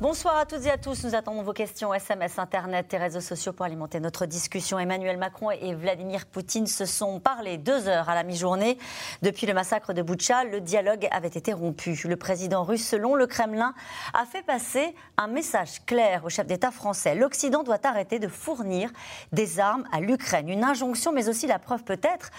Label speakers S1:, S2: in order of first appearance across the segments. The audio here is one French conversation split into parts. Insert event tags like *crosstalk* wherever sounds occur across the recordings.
S1: Bonsoir à toutes et à tous. Nous attendons vos questions SMS, Internet et réseaux sociaux pour alimenter notre discussion. Emmanuel Macron et Vladimir Poutine se sont parlé deux heures à la mi-journée. Depuis le massacre de Boutcha, le dialogue avait été rompu. Le président russe, selon le Kremlin, a fait passer un message clair au chef d'État français. L'Occident doit arrêter de fournir des armes à l'Ukraine. Une injonction, mais aussi la preuve peut-être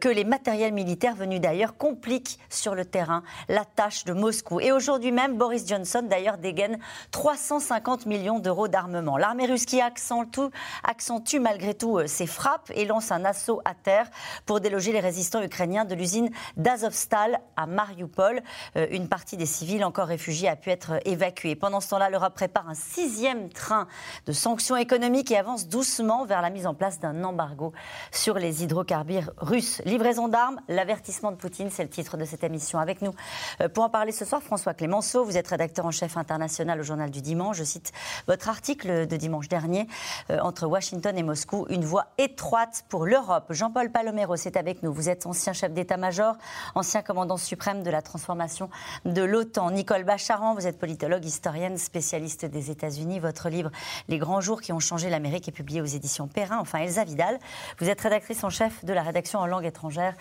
S1: que les matériels militaires venus d'ailleurs compliquent sur le terrain la tâche de Moscou. Et aujourd'hui même, Boris Johnson d'ailleurs dégaine 350 millions d'euros d'armement. L'armée russe qui accentue, malgré tout euh, ses frappes et lance un assaut à terre pour déloger les résistants ukrainiens de l'usine d'Azovstal à Mariupol. Euh, une partie des civils encore réfugiés a pu être évacuée. Pendant ce temps-là, l'Europe prépare un sixième train de sanctions économiques et avance doucement vers la mise en place d'un embargo sur les hydrocarbures russes. Livraison d'armes, l'avertissement de Poutine, c'est le titre de cette émission. Avec nous euh, pour en parler ce soir, François Clémenceau, vous êtes rédacteur en chef international au Je cite votre article de dimanche dernier euh, entre Washington et Moscou, une voie étroite pour l'Europe. Jean-Paul Palomero est avec nous. Vous êtes ancien chef d'état-major, ancien commandant suprême de la transformation de l'OTAN. Nicole Bacharan, vous êtes politologue, historienne, spécialiste des États-Unis. Votre livre Les grands jours qui ont changé l'Amérique est publié aux éditions Perrin. Enfin, Elsa Vidal, vous êtes rédactrice en chef de la rédaction en langue étrangère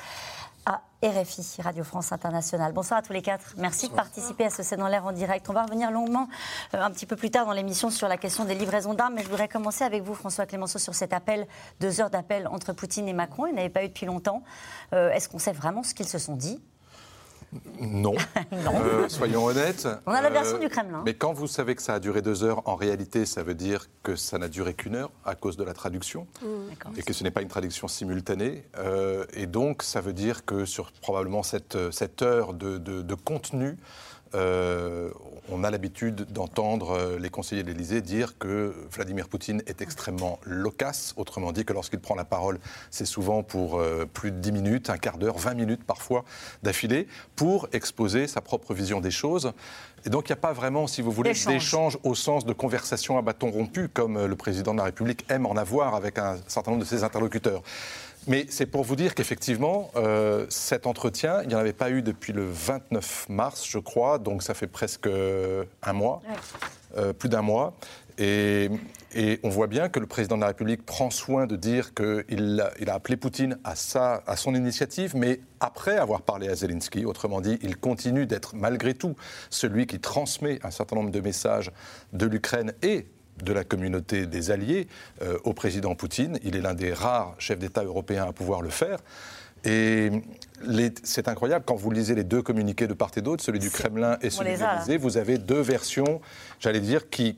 S1: à RFI, Radio France Internationale. Bonsoir à tous les quatre. Merci de participer à ce C'est dans l'air en direct. On va revenir longuement euh, un petit peu plus tard dans l'émission sur la question des livraisons d'armes, mais je voudrais commencer avec vous, François Clémenceau, sur cet appel, deux heures d'appel entre Poutine et Macron. Il n'avait pas eu depuis longtemps. Euh, est-ce qu'on sait vraiment ce qu'ils se sont dit? *laughs*
S2: non. Euh, soyons honnêtes.
S1: On a la version du Kremlin.
S2: Mais quand vous savez que ça a duré deux heures, en réalité, ça veut dire que ça n'a duré qu'une heure à cause de la traduction. Mmh. Et que ce n'est pas une traduction simultanée. et donc, ça veut dire que sur probablement cette, cette heure de, de contenu, euh, on a l'habitude d'entendre euh, les conseillers de l'Élysée dire que Vladimir Poutine est extrêmement loquace, autrement dit que lorsqu'il prend la parole, c'est souvent pour euh, plus de 10 minutes, un quart d'heure, 20 minutes parfois d'affilée, pour exposer sa propre vision des choses. Et donc il n'y a pas vraiment, si vous voulez, d'échange au sens de conversation à bâton rompu, comme le président de la République aime en avoir avec un certain nombre de ses interlocuteurs. Mais c'est pour vous dire qu'effectivement, euh, cet entretien, il n'y en avait pas eu depuis le 29 mars, je crois, donc ça fait presque un mois, euh, plus d'un mois. Et, on voit bien que le président de la République prend soin de dire qu'il a, il a appelé Poutine à, sa, à son initiative, mais après avoir parlé à Zelensky. Autrement dit, il continue d'être malgré tout celui qui transmet un certain nombre de messages de l'Ukraine et de la communauté des alliés euh, au président Poutine. Il est l'un des rares chefs d'État européens à pouvoir le faire. Et c'est incroyable, quand vous lisez les deux communiqués de part et d'autre, celui du Kremlin et celui de l'Élysée, vous avez deux versions, j'allais dire, qui,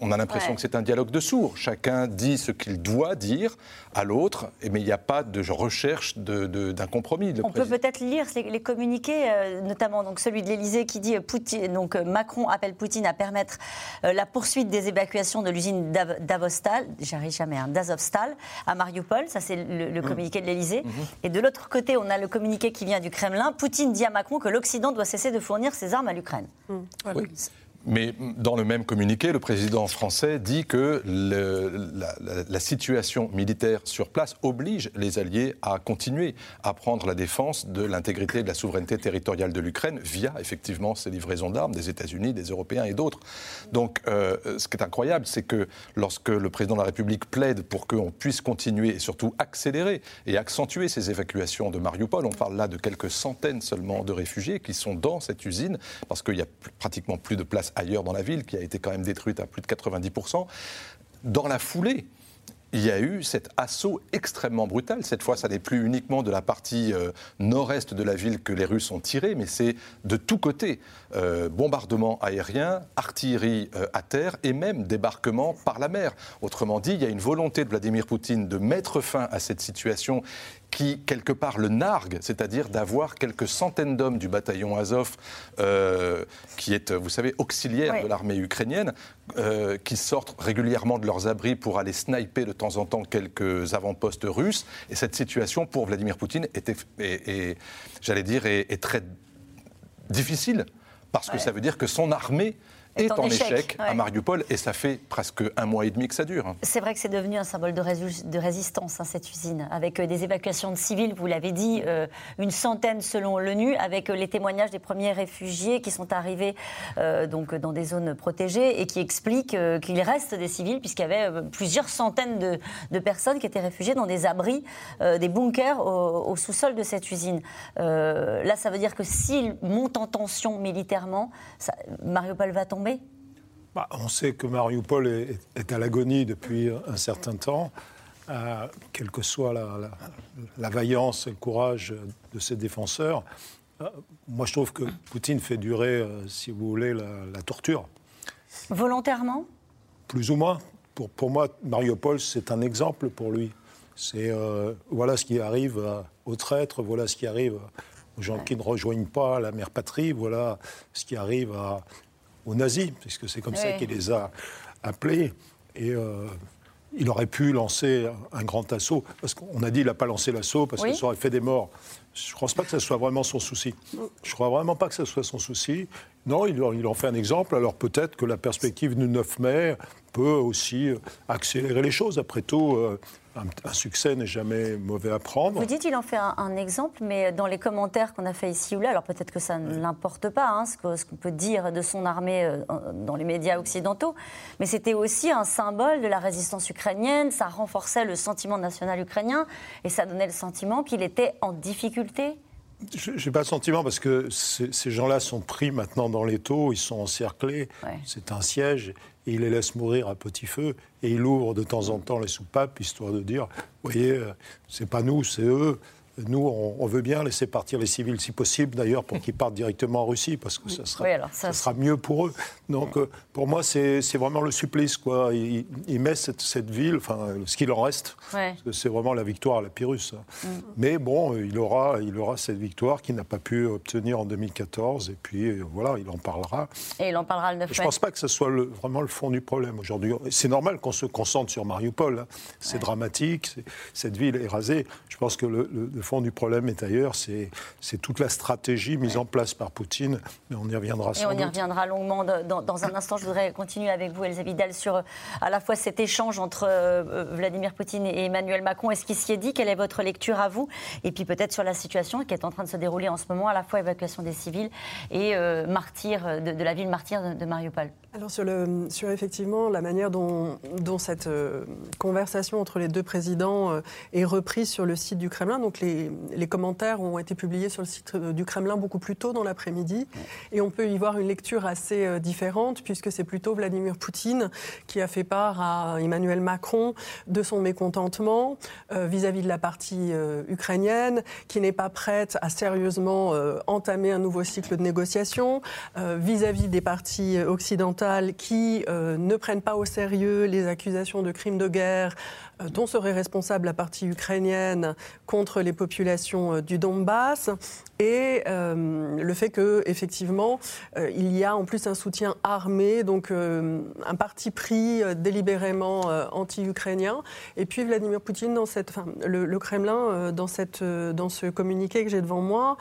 S2: on a l'impression que c'est un dialogue de sourds. Chacun dit ce qu'il doit dire à l'autre, mais il n'y a pas de recherche d'un compromis.
S1: on peut peut-être lire les, communiqués, euh, notamment donc celui de l'Élysée qui dit euh, donc euh, Macron appelle Poutine à permettre la poursuite des évacuations de l'usine d'Avostal, j'arrive jamais, hein, d'Azovstal à Mariupol. Ça c'est le, mmh. communiqué de l'Élysée. Mmh. Et de l'autre côté, on a le communiqué qui vient du Kremlin. Poutine dit à Macron que l'Occident doit cesser de fournir ses armes à l'Ukraine.
S2: Mmh. Mais dans le même communiqué, le président français dit que la, situation militaire sur place oblige les Alliés à continuer à prendre la défense de l'intégrité et de la souveraineté territoriale de l'Ukraine via effectivement ces livraisons d'armes des États-Unis, des Européens et d'autres. Donc euh, ce qui est incroyable, c'est que lorsque le président de la République plaide pour qu'on puisse continuer et surtout accélérer et accentuer ces évacuations de Mariupol, on parle là de quelques centaines seulement de réfugiés qui sont dans cette usine parce qu'il n'y a pratiquement plus de place ailleurs dans la ville, qui a été quand même détruite à plus de 90%. Dans la foulée, il y a eu cet assaut extrêmement brutal. Cette fois, ça n'est plus uniquement de la partie euh, nord-est de la ville que les Russes ont tiré, mais c'est de tous côtés. Euh, bombardement aérien, artillerie euh, à terre et même débarquement par la mer. Autrement dit, il y a une volonté de Vladimir Poutine de mettre fin à cette situation qui, quelque part, le nargue, c'est-à-dire d'avoir quelques centaines d'hommes du bataillon Azov, euh, qui est, vous savez, auxiliaire de l'armée ukrainienne, euh, qui sortent régulièrement de leurs abris pour aller sniper de temps en temps quelques avant-postes russes. Et cette situation, pour Vladimir Poutine, est, j'allais dire, est, très difficile, parce que ça veut dire que son armée est, en, échec, à Mariupol et ça fait presque un mois et demi que ça dure.
S1: C'est vrai que c'est devenu un symbole de, de résistance, hein, cette usine, avec euh, des évacuations de civils, vous l'avez dit, euh, une centaine selon l'ONU, avec euh, les témoignages des premiers réfugiés qui sont arrivés donc dans des zones protégées et qui expliquent qu'il reste des civils, puisqu'il y avait plusieurs centaines de, personnes qui étaient réfugiées dans des abris, des bunkers au, sous-sol de cette usine. là, ça veut dire que s'il monte en tension militairement, Mariupol va tomber
S3: bah, on sait que Mariupol est, à l'agonie depuis un certain temps, euh, quelle que soit la, vaillance et le courage de ses défenseurs. Euh, moi, je trouve que Poutine fait durer, euh, si vous voulez, la, torture.
S1: Volontairement?
S3: Plus ou moins. Pour, pour moi, Mariupol, c'est un exemple pour lui. C'est voilà ce qui arrive aux traîtres, voilà ce qui arrive aux gens qui ne rejoignent pas la mère patrie, voilà ce qui arrive à, aux nazis, puisque c'est comme ça qu'il les a appelés. Et euh, il aurait pu lancer un grand assaut, parce qu'on a dit qu'il n'a pas lancé l'assaut, parce que ça aurait fait des morts. Je ne pense pas que ce soit vraiment son souci. Je ne crois vraiment pas que ce soit son souci. Non, il, il en fait un exemple. Alors peut-être que la perspective du 9 mai peut aussi accélérer les choses. Après tout, euh, un, succès n'est jamais mauvais à prendre.
S1: Vous dites qu'il en fait un, exemple, mais dans les commentaires qu'on a fait ici ou là, alors peut-être que ça ne l'importe pas, hein, ce qu'on peut dire de son armée euh, dans les médias occidentaux, mais c'était aussi un symbole de la résistance ukrainienne, ça renforçait le sentiment national ukrainien et ça donnait le sentiment qu'il était en difficulté
S3: je n'ai pas le sentiment parce que ces gens-là sont pris maintenant dans les taux, ils sont encerclés, c'est un siège, et il les laisse mourir à petit feu, et il ouvre de temps en temps les soupapes, histoire de dire, vous voyez, euh, c'est pas nous, c'est eux. Nous, on, veut bien laisser partir les civils, si possible d'ailleurs, pour qu'ils partent directement en Russie, parce que ça sera, ça, sera mieux pour eux. Donc, euh, pour moi, c'est vraiment le supplice. Quoi. Il, met cette, cette, ville, enfin, ce qu'il en reste, parce que c'est vraiment la victoire à la Pyrrhus. Hein. Mm. Mais bon, il aura, il aura cette victoire qu'il n'a pas pu obtenir en 2014, et puis euh, voilà, il en parlera.
S1: Et il en parlera le 9
S3: Je ne pense pas que ce soit le, vraiment le fond du problème aujourd'hui. C'est normal qu'on se concentre sur Mariupol. Hein. C'est dramatique, cette ville est rasée. Je pense que le, le fond du problème est ailleurs, c'est toute la stratégie mise en place par Poutine, mais on y reviendra
S1: Et on y reviendra longuement dans, un instant. Je voudrais continuer avec vous, Elsa Vidal, sur euh, à la fois cet échange entre euh, euh, Vladimir Poutine et Emmanuel Macron. Est-ce qu'il s'y est dit? Quelle est votre lecture à vous? Et puis peut-être sur la situation qui est en train de se dérouler en ce moment, à la fois évacuation des civils et martyr de, la ville martyre de Mariupol.
S4: Alors sur, le, sur effectivement la manière dont, dont cette euh, conversation entre les deux présidents euh, est reprise sur le site du Kremlin, donc les, les, commentaires ont été publiés sur le site euh, du Kremlin beaucoup plus tôt dans l'après-midi, et on peut y voir une lecture assez différente puisque c'est plutôt Vladimir Poutine qui a fait part à Emmanuel Macron de son mécontentement vis-à-vis de la partie ukrainienne, qui n'est pas prête à sérieusement entamer un nouveau cycle de négociation vis-à-vis -vis des partis occidentaux qui euh, ne prennent pas au sérieux les accusations de crimes de guerre euh, dont serait responsable la partie ukrainienne contre les populations euh, du Donbass et le fait que effectivement il y a en plus un soutien armé donc un parti pris délibérément anti-ukrainien et puis Vladimir Poutine dans cette le, Kremlin dans cette dans ce communiqué que j'ai devant moi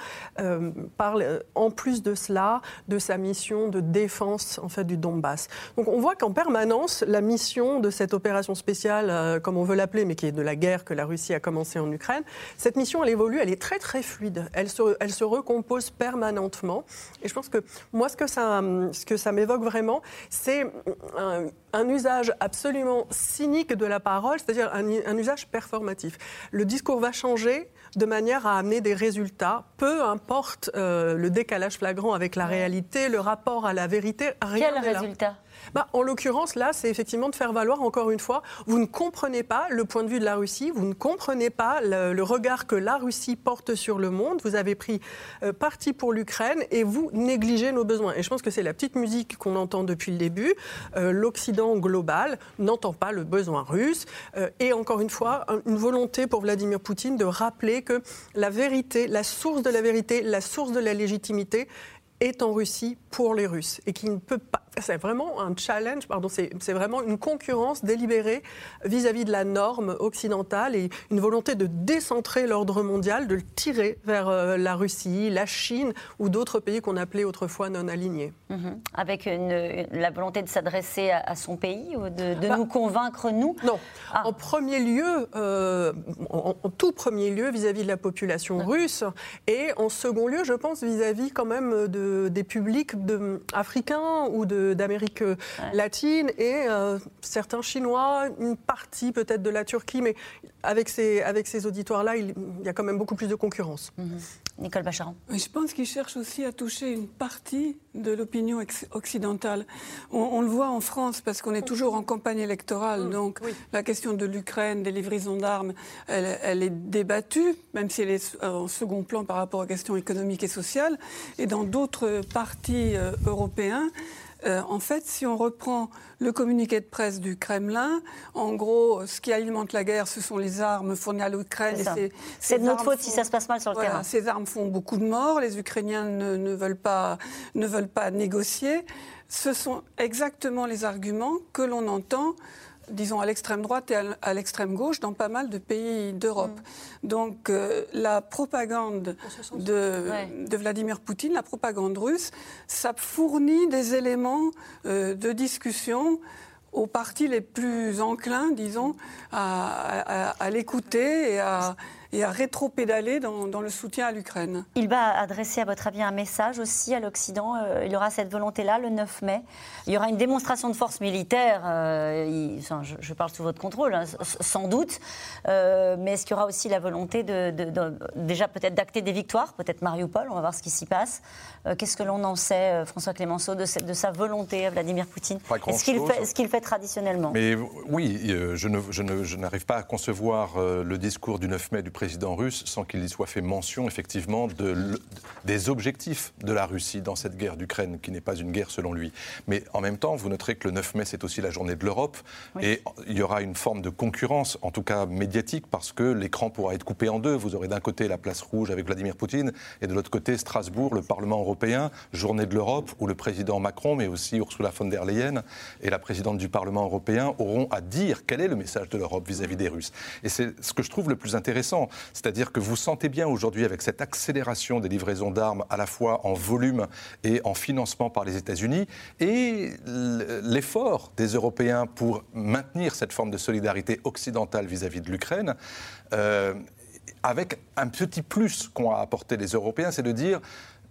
S4: parle en plus de cela de sa mission de défense en fait du Donbass. Donc on voit qu'en permanence la mission de cette opération spéciale comme on veut l'appeler, mais qui est de la guerre que la Russie a commencé en Ukraine, cette mission, elle évolue, elle est très très fluide. Elle se, elle se recompose permanentement. Et je pense que moi, ce que ça, ce que ça m'évoque vraiment, c'est un, usage absolument cynique de la parole, c'est-à-dire un, usage performatif. Le discours va changer de manière à amener des résultats, peu importe euh, le décalage flagrant avec la réalité, le rapport à la vérité.
S1: Rien Quel résultat?
S4: Bah, en l'occurrence, là, c'est effectivement de faire valoir, encore une fois, vous ne comprenez pas le point de vue de la Russie, vous ne comprenez pas le, regard que la Russie porte sur le monde, vous avez pris euh, parti pour l'Ukraine et vous négligez nos besoins. Et je pense que c'est la petite musique qu'on entend depuis le début. Euh, L'Occident global n'entend pas le besoin russe. Euh, et encore une fois, une volonté pour Vladimir Poutine de rappeler que la vérité, la source de la vérité, la source de la légitimité, est en Russie pour les Russes et qui ne peut pas. C'est vraiment un challenge, pardon, c'est vraiment une concurrence délibérée vis-à-vis de la norme occidentale et une volonté de décentrer l'ordre mondial, de le tirer vers euh, la Russie, la Chine ou d'autres pays qu'on appelait autrefois non alignés.
S1: Mhm. Avec la volonté de s'adresser à, son pays ou de, bah, nous convaincre, nous?
S4: Non. Ah. En premier lieu, euh, en, tout premier lieu vis-à-vis de la population russe et en second lieu, je pense, vis-à-vis quand même de, des publics de, africains ou d'Amérique latine et euh, certains Chinois, une partie peut-être de la Turquie, mais avec ces, avec ces auditoires-là, il, y a quand même beaucoup plus de concurrence.
S1: Mhm. Nicole Bacharan.
S5: je pense qu'il cherche aussi à toucher une partie de l'opinion occidentale. On, le voit en France parce qu'on est toujours en campagne électorale. Mm. Donc la question de l'Ukraine, des livraisons d'armes, elle, est débattue, même si elle est en second plan par rapport aux questions économiques et sociales. Et dans d'autres partis euh, européens, euh, en fait, si on reprend le communiqué de presse du Kremlin, en gros, ce qui alimente la guerre, ce sont les armes fournies à l'Ukraine.
S1: C'est de notre faute si ça se passe mal sur le terrain.
S5: Ces armes font beaucoup de morts. Les Ukrainiens ne, veulent, pas, ne veulent pas négocier. Ce sont exactement les arguments que l'on entend disons, à l'extrême droite et à l'extrême gauche dans pas mal de pays d'Europe. Mm. Donc euh, la propagande de, Vladimir Poutine, la propagande russe, ça fournit des éléments euh, de discussion aux partis les plus enclins, disons, à, à l'écouter et à et à rétro-pédaler dans, le soutien à l'Ukraine.
S1: Il va adresser, à votre avis, un message aussi à l'Occident. Euh, il y aura cette volonté-là le 9 mai. Il y aura une démonstration de force militaire. Euh, je, parle sous votre contrôle, hein, sans doute. Euh, mais est-ce qu'il y aura aussi la volonté de, déjà peut-être d'acter des victoires, peut-être Mariupol, on va voir ce qui s'y passe. Qu'est-ce que l'on en sait, François Clémenceau, de, de, sa volonté, Vladimir Poutine? Est-ce qu'il fait, est qu'il fait, traditionnellement?
S2: Mais oui, je, je n'arrive pas à concevoir le discours du 9 mai du président russe sans qu'il y soit fait mention effectivement de, des objectifs de la Russie dans cette guerre d'Ukraine, qui n'est pas une guerre selon lui. Mais en même temps, vous noterez que le 9 mai, c'est aussi la journée de l'Europe, et il y aura une forme de concurrence, en tout cas médiatique, parce que l'écran pourra être coupé en deux. Vous aurez d'un côté la place rouge avec Vladimir Poutine, et de l'autre côté Strasbourg, le Parlement européen, journée de l'Europe, où le président Macron, mais aussi Ursula von der Leyen et la présidente du Parlement européen auront à dire quel est le message de l'Europe vis-à-vis des Russes. Et c'est ce que je trouve le plus intéressant. C'est-à-dire que vous sentez bien aujourd'hui avec cette accélération des livraisons d'armes à la fois en volume et en financement par les États-Unis et l'effort des Européens pour maintenir cette forme de solidarité occidentale vis-à-vis de l'Ukraine. Euh, avec un petit plus qu'ont apporté les Européens, c'est de dire,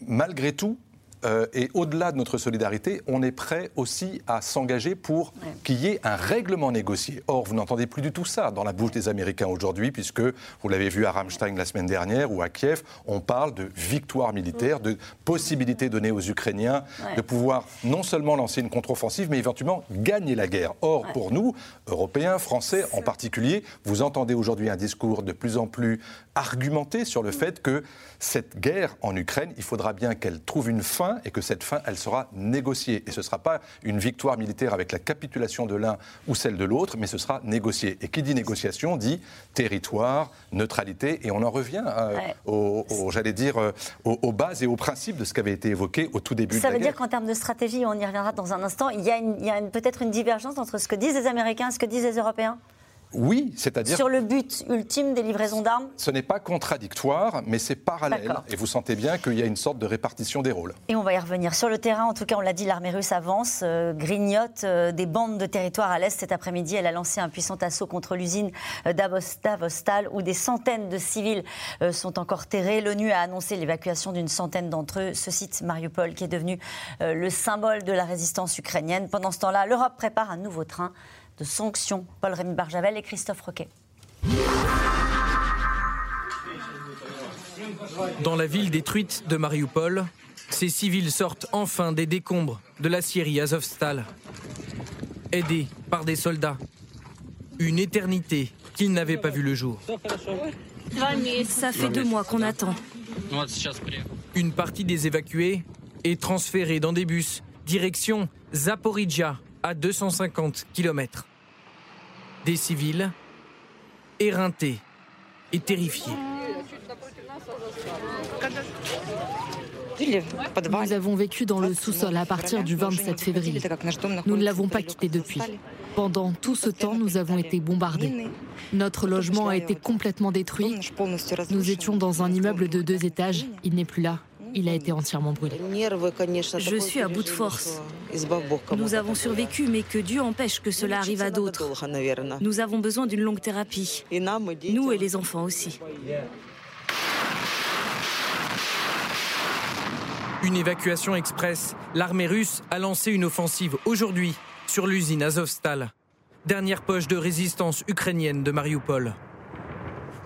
S2: malgré tout, euh, et au-delà de notre solidarité, on est prêt aussi à s'engager pour qu'il y ait un règlement négocié. Or, vous n'entendez plus du tout ça dans la bouche des Américains aujourd'hui, puisque vous l'avez vu à Ramstein la semaine dernière ou à Kiev, on parle de victoire militaire, de possibilité donnée aux Ukrainiens de pouvoir non seulement lancer une contre-offensive, mais éventuellement gagner la guerre. Or, pour nous, Européens, Français en particulier, vous entendez aujourd'hui un discours de plus en plus argumenté sur le fait que cette guerre en Ukraine, il faudra bien qu'elle trouve une fin et que cette fin, elle sera négociée. Et ce ne sera pas une victoire militaire avec la capitulation de l'un ou celle de l'autre, mais ce sera négocié. Et qui dit négociation dit territoire, neutralité, et on en revient euh, j'allais dire, euh, aux, bases et aux principes de ce qui avait été évoqué au tout début
S1: Ça
S2: de la
S1: veut dire qu'en termes de stratégie, on y reviendra dans un instant, il y a, a peut-être une divergence entre ce que disent les Américains et ce que disent les Européens?
S2: Oui, c'est-à-dire.
S1: Sur le but ultime des livraisons d'armes
S2: Ce n'est pas contradictoire, mais c'est parallèle. Et vous sentez bien qu'il y a une sorte de répartition des rôles.
S1: Et on va y revenir. Sur le terrain, en tout cas, on l'a dit, l'armée russe avance, euh, grignote euh, des bandes de territoire à l'est. Cet après-midi, elle a lancé un puissant assaut contre l'usine euh, d'Avostal, où des centaines de civils sont encore terrés. L'ONU a annoncé l'évacuation d'une centaine d'entre eux. Ce site, Mariupol, qui est devenu le symbole de la résistance ukrainienne. Pendant ce temps-là, l'Europe prépare un nouveau train de sanctions. Paul-Rémy Barjavel et Christophe Roquet.
S6: Dans la ville détruite de Mariupol, ces civils sortent enfin des décombres de la Syrie Azovstal, aidés par des soldats. Une éternité qu'ils n'avaient pas vu le jour.
S7: Ça fait deux mois qu'on attend.
S6: Une partie des évacués est transférée dans des bus direction Zaporizhia, à 250 km. Des civils éreintés et terrifiés.
S7: Nous avons vécu dans le sous-sol à partir du 27 février. Nous ne l'avons pas quitté depuis. Pendant tout ce temps, nous avons été bombardés. Notre logement a été complètement détruit. Nous étions dans un immeuble de deux étages. Il n'est plus là. Il a été entièrement brûlé.
S8: Je suis à bout de force. Nous avons survécu, mais que Dieu empêche que cela arrive à d'autres. Nous avons besoin d'une longue thérapie. Nous et les enfants aussi.
S6: Une évacuation express. L'armée russe a lancé une offensive aujourd'hui sur l'usine Azovstal, dernière poche de résistance ukrainienne de Mariupol.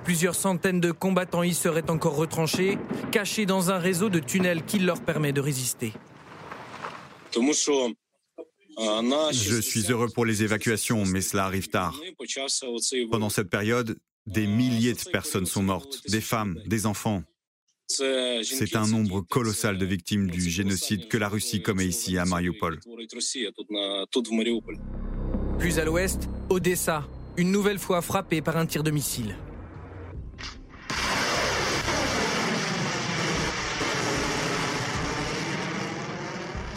S6: Plusieurs centaines de combattants y seraient encore retranchés, cachés dans un réseau de tunnels qui leur permet de résister.
S9: Je suis heureux pour les évacuations, mais cela arrive tard. Pendant cette période, des milliers de personnes sont mortes, des femmes, des enfants. C'est un nombre colossal de victimes du génocide que la Russie commet ici à Mariupol.
S6: Plus à l'ouest, Odessa, une nouvelle fois frappée par un tir de missile.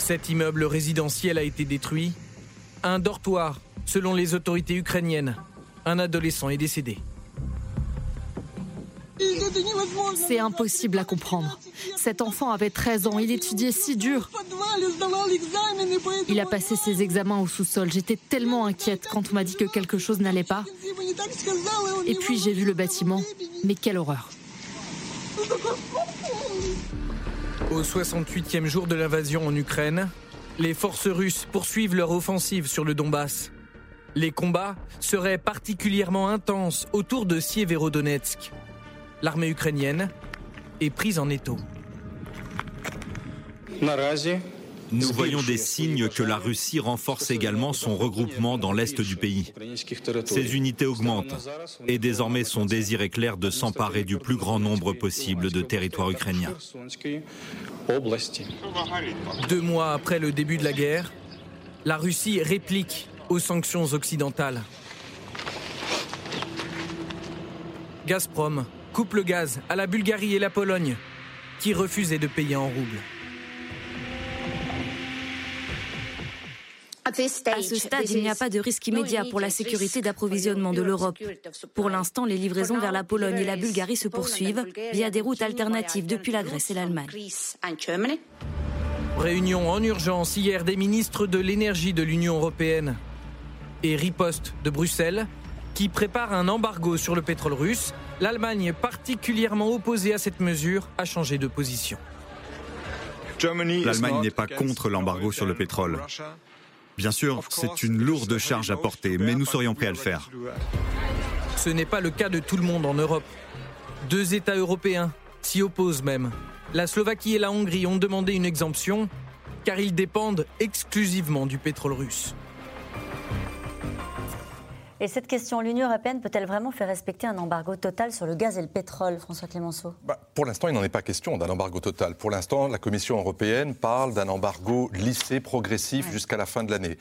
S6: Cet immeuble résidentiel a été détruit. Un dortoir, selon les autorités ukrainiennes. Un adolescent est décédé.
S7: C'est impossible à comprendre. Cet enfant avait 13 ans, il étudiait si dur. Il a passé ses examens au sous-sol. J'étais tellement inquiète quand on m'a dit que quelque chose n'allait pas. Et puis j'ai vu le bâtiment. Mais quelle horreur.
S6: Au 68e jour de l'invasion en Ukraine, les forces russes poursuivent leur offensive sur le Donbass. Les combats seraient particulièrement intenses autour de Sieverodonetsk. L'armée ukrainienne est prise en étau.
S10: Nous voyons des signes que la Russie renforce également son regroupement dans l'est du pays. Ses unités augmentent et désormais son désir est clair de s'emparer du plus grand nombre possible de territoires ukrainiens.
S6: Deux mois après le début de la guerre, la Russie réplique aux sanctions occidentales. Gazprom coupe le gaz à la Bulgarie et la Pologne, qui refusaient de payer en roubles.
S8: À ce stade, il n'y a pas de risque immédiat pour la sécurité d'approvisionnement de l'Europe. Pour l'instant, les livraisons vers la Pologne et la Bulgarie se poursuivent via des routes alternatives depuis la Grèce et l'Allemagne.
S6: Réunion en urgence hier des ministres de l'énergie de l'Union européenne et riposte de Bruxelles qui prépare un embargo sur le pétrole russe. L'Allemagne, particulièrement opposée à cette mesure, a changé de position.
S9: L'Allemagne n'est pas contre l'embargo sur le pétrole. Bien sûr, c'est une lourde charge à porter, mais nous serions prêts à le faire.
S6: Ce n'est pas le cas de tout le monde en Europe. Deux États européens s'y opposent même. La Slovaquie et la Hongrie ont demandé une exemption car ils dépendent exclusivement du pétrole russe.
S1: Et cette question, l'Union européenne peut-elle vraiment faire respecter un embargo total sur le gaz et le pétrole, François Clémenceau
S2: bah, Pour l'instant, il n'en est pas question d'un embargo total. Pour l'instant, la Commission européenne parle d'un embargo lissé, progressif, jusqu'à la fin de l'année.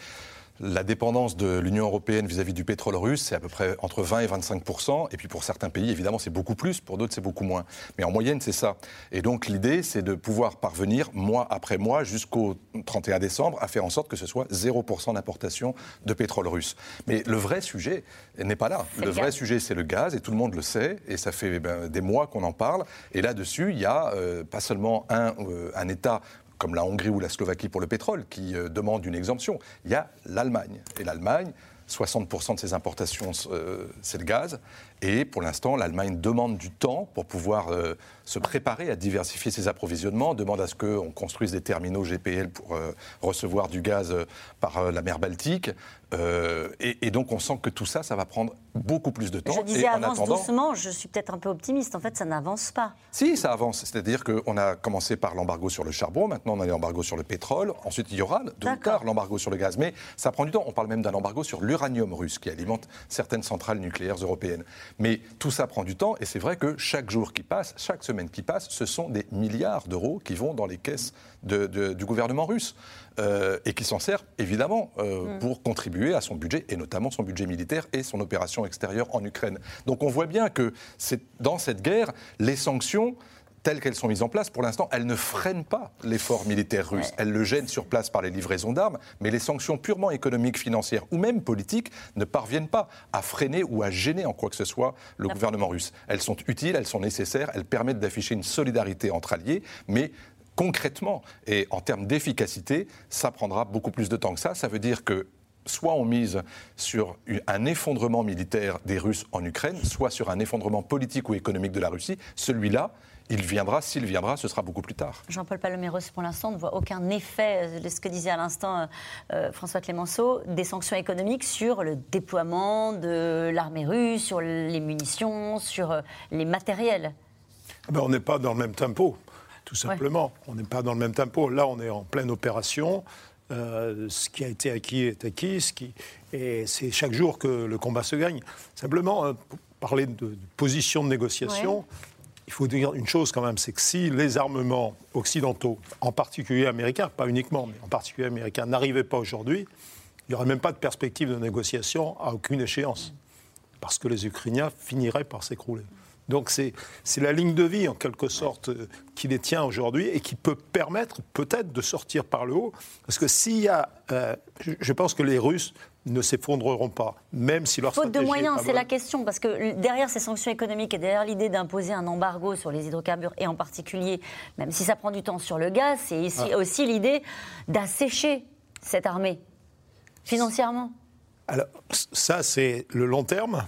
S2: La dépendance de l'Union européenne vis-à-vis du pétrole russe, c'est à peu près entre 20 et 25% Et puis pour certains pays, évidemment, c'est beaucoup plus, pour d'autres, c'est beaucoup moins. Mais en moyenne, c'est ça. Et donc l'idée, c'est de pouvoir parvenir, mois après mois, jusqu'au 31 décembre, à faire en sorte que ce soit 0% d'importation de pétrole russe. Mais le vrai sujet n'est pas là. Le, vrai sujet, c'est le gaz, et tout le monde le sait, et ça fait ben, des mois qu'on en parle. Et là-dessus, il y a euh, pas seulement un, euh, un État comme la Hongrie ou la Slovaquie pour le pétrole, qui euh, demandent une exemption. Il y a l'Allemagne. Et l'Allemagne, 60% de ses importations, euh, c'est le gaz. Et pour l'instant, l'Allemagne demande du temps pour pouvoir euh, se préparer à diversifier ses approvisionnements, demande à ce qu'on construise des terminaux GPL pour recevoir du gaz par la mer Baltique. Et, donc on sent que tout ça, ça va prendre beaucoup plus de temps. Je
S1: disais avance doucement, je suis peut-être un peu optimiste. En fait, ça n'avance pas.
S2: Si, ça avance. C'est-à-dire qu'on a commencé par l'embargo sur le charbon, maintenant on a l'embargo sur le pétrole, ensuite il y aura de tard l'embargo sur le gaz. Mais ça prend du temps. On parle même d'un embargo sur l'uranium russe qui alimente certaines centrales nucléaires européennes. Mais tout ça prend du temps et c'est vrai que chaque jour qui passe, chaque semaine qui passe, ce sont des milliards d'euros qui vont dans les caisses du gouvernement russe. Euh, et qui s'en sert évidemment euh, mm. pour contribuer à son budget, et notamment son budget militaire et son opération extérieure en Ukraine. Donc on voit bien que dans cette guerre, les sanctions telles qu'elles sont mises en place, pour l'instant, elles ne freinent pas l'effort militaire russe. Elles le gênent sur place par les livraisons d'armes, mais les sanctions purement économiques, financières ou même politiques ne parviennent pas à freiner ou à gêner en quoi que ce soit le gouvernement russe. Elles sont utiles, elles sont nécessaires, elles permettent d'afficher une solidarité entre alliés, mais concrètement et en termes d'efficacité, ça prendra beaucoup plus de temps que ça. Ça veut dire que soit on mise sur un effondrement militaire des Russes en Ukraine, soit sur un effondrement politique ou économique de la Russie. Celui-là, il viendra, s'il viendra, ce sera beaucoup plus tard.
S1: Jean-Paul Paloméros, pour l'instant, ne voit aucun effet de ce que disait à l'instant euh, euh, François Clémenceau, des sanctions économiques sur le déploiement de l'armée russe, sur les munitions, sur euh, les matériels.
S3: Ah ben, on n'est pas dans le même tempo, tout simplement. On n'est pas dans le même tempo. Là, on est en pleine opération. ce qui a été acquis est acquis, ce qui... et c'est chaque jour que le combat se gagne. Simplement, pour parler de, position de négociation, il faut dire une chose quand même, c'est que si les armements occidentaux, en particulier américains, pas uniquement, mais en particulier américains, n'arrivaient pas aujourd'hui, il n'y aurait même pas de perspective de négociation à aucune échéance, parce que les Ukrainiens finiraient par s'écrouler. Donc c'est la ligne de vie, en quelque sorte, euh, qui les tient aujourd'hui et qui peut permettre peut-être de sortir par le haut. Parce que s'il y a... Euh, je pense que les Russes ne s'effondreront pas, même si leur
S1: Faute de moyens, c'est la question, parce que derrière ces sanctions économiques et derrière l'idée d'imposer un embargo sur les hydrocarbures, et en particulier, même si ça prend du temps sur le gaz, c'est ah. aussi l'idée d'assécher cette armée, financièrement.
S3: Alors, ça, c'est le long terme,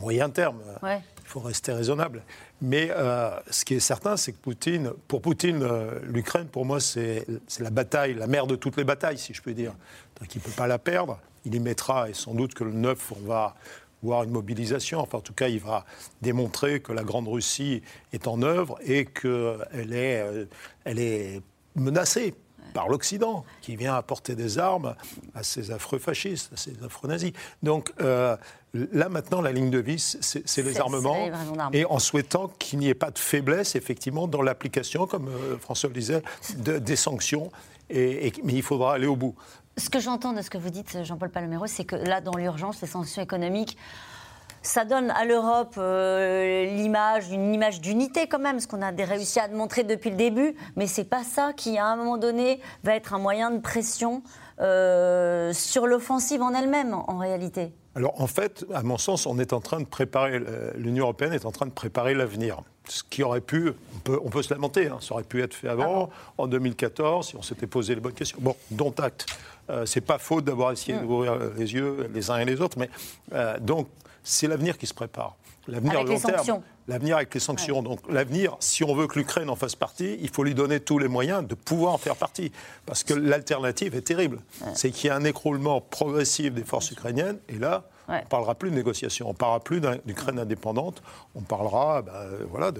S3: moyen terme. Il faut rester raisonnable. Mais euh, ce qui est certain, c'est que Poutine, pour Poutine, euh, l'Ukraine, pour moi, c'est la bataille, la mère de toutes les batailles, si je peux dire. Donc il ne peut pas la perdre il y mettra, et sans doute que le 9, on va voir une mobilisation. Enfin, en tout cas, il va démontrer que la Grande Russie est en œuvre et qu'elle est, euh, elle est menacée par l'Occident, qui vient apporter des armes à ces affreux fascistes, à ces affreux nazis. Donc là, maintenant, la ligne de vie, c'est les armements, et en souhaitant qu'il n'y ait pas de faiblesse, effectivement, dans l'application, comme euh, François le disait, des sanctions. Et, mais il faudra aller au bout.
S1: Ce que j'entends de ce que vous dites, Jean-Paul Palomero, c'est que là, dans l'urgence, les sanctions économiques, ça donne à l'Europe euh, l'image, une image d'unité quand même, ce qu'on a réussi à montrer depuis le début, mais c'est pas ça qui, à un moment donné, va être un moyen de pression euh, sur l'offensive en elle-même, en réalité.
S3: Alors en fait, à mon sens, on est en train de préparer, l'Union européenne est en train de préparer l'avenir. Ce qui aurait pu, on peut, se lamenter, hein, ça aurait pu être fait avant, ah en 2014, si on s'était posé les bonnes questions. Bon, dont acte. Euh, c'est pas faute d'avoir essayé mm. d'ouvrir les yeux les uns et les autres, mais euh, donc c'est l'avenir qui se prépare.
S1: L'avenir long terme.
S3: L'avenir avec les sanctions. Donc l'avenir, si on veut que l'Ukraine en fasse partie, il faut lui donner tous les moyens de pouvoir en faire partie. Parce que l'alternative est terrible. C'est qu'il y a un écroulement progressif des forces ukrainiennes, et là, on ne parlera plus de négociation, on ne parlera plus d'Ukraine indépendante, on parlera bah, voilà,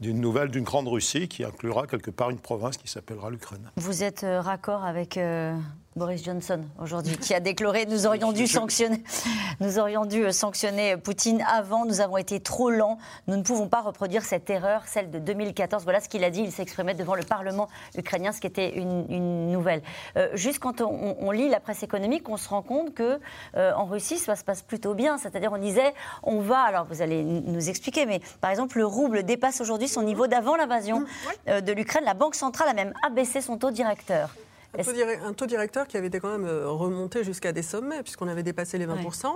S3: d'une nouvelle, d'une grande Russie qui inclura quelque part une province qui s'appellera l'Ukraine.
S1: Vous êtes euh, raccord avec euh, Boris Johnson aujourd'hui, qui a déclaré nous aurions dû sanctionner, *laughs* nous aurions dû euh, sanctionner Poutine avant. Nous avons été trop lents. Nous ne pouvons pas reproduire cette erreur, celle de 2014. Voilà ce qu'il a dit. Il s'exprimait devant le Parlement ukrainien, ce qui était une, nouvelle. Euh, juste quand on, lit la presse économique, on se rend compte que euh, en Russie, ça se passe plutôt bien. C'est-à-dire, on disait, on va. Alors, vous allez nous expliquer, mais par exemple, le rouble dépasse aujourd'hui son niveau d'avant l'invasion mmh, de l'Ukraine. La Banque centrale a même abaissé son taux directeur.
S4: Un taux, directeur qui avait été quand même euh, remonté jusqu'à des sommets, puisqu'on avait dépassé les 20%.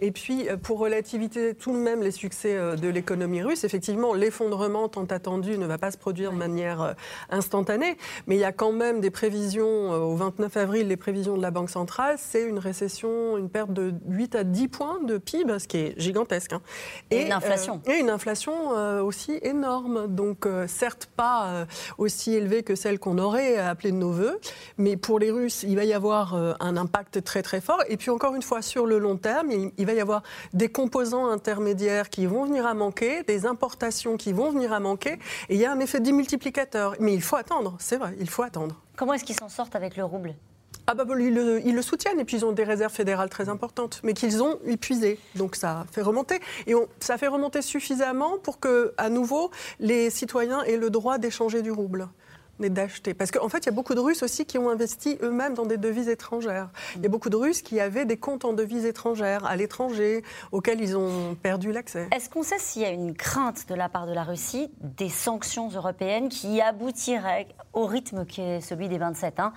S4: Et puis, euh, pour relativiser tout de même les succès euh, de l'économie russe, effectivement, l'effondrement tant attendu ne va pas se produire de manière instantanée. Mais il y a quand même des prévisions, au 29 avril, les prévisions de la Banque centrale, c'est une récession, une perte de 8 à 10 points de PIB, ce qui est gigantesque. Hein.
S1: Et, une inflation.
S4: et une inflation aussi énorme. Donc, certes, pas aussi élevée que celle qu'on aurait appelée de nos voeux, mais pour les Russes, il va y avoir euh, un impact très très fort. Et puis encore une fois, sur le long terme, il va y avoir des composants intermédiaires qui vont venir à manquer, des importations qui vont venir à manquer. Et il y a un effet démultiplicateur. Mais il faut attendre, c'est vrai, il faut attendre.
S1: Comment est-ce qu'ils s'en sortent avec le rouble?
S4: Ah bah, ils, le, soutiennent et puis ils ont des réserves fédérales très importantes, mais qu'ils ont épuisées. Donc ça fait remonter. Et ça fait remonter suffisamment pour que, à nouveau, les citoyens aient le droit d'échanger du rouble d'acheter. Parce qu'en fait, il y a beaucoup de Russes aussi qui ont investi eux-mêmes dans des devises étrangères. Il y a beaucoup de Russes qui avaient des comptes en devises étrangères à l'étranger, auxquels ils ont perdu l'accès.
S1: Est-ce qu'on sait s'il y a une crainte de la part de la Russie des sanctions européennes qui aboutiraient au rythme qui est celui des 27, hein,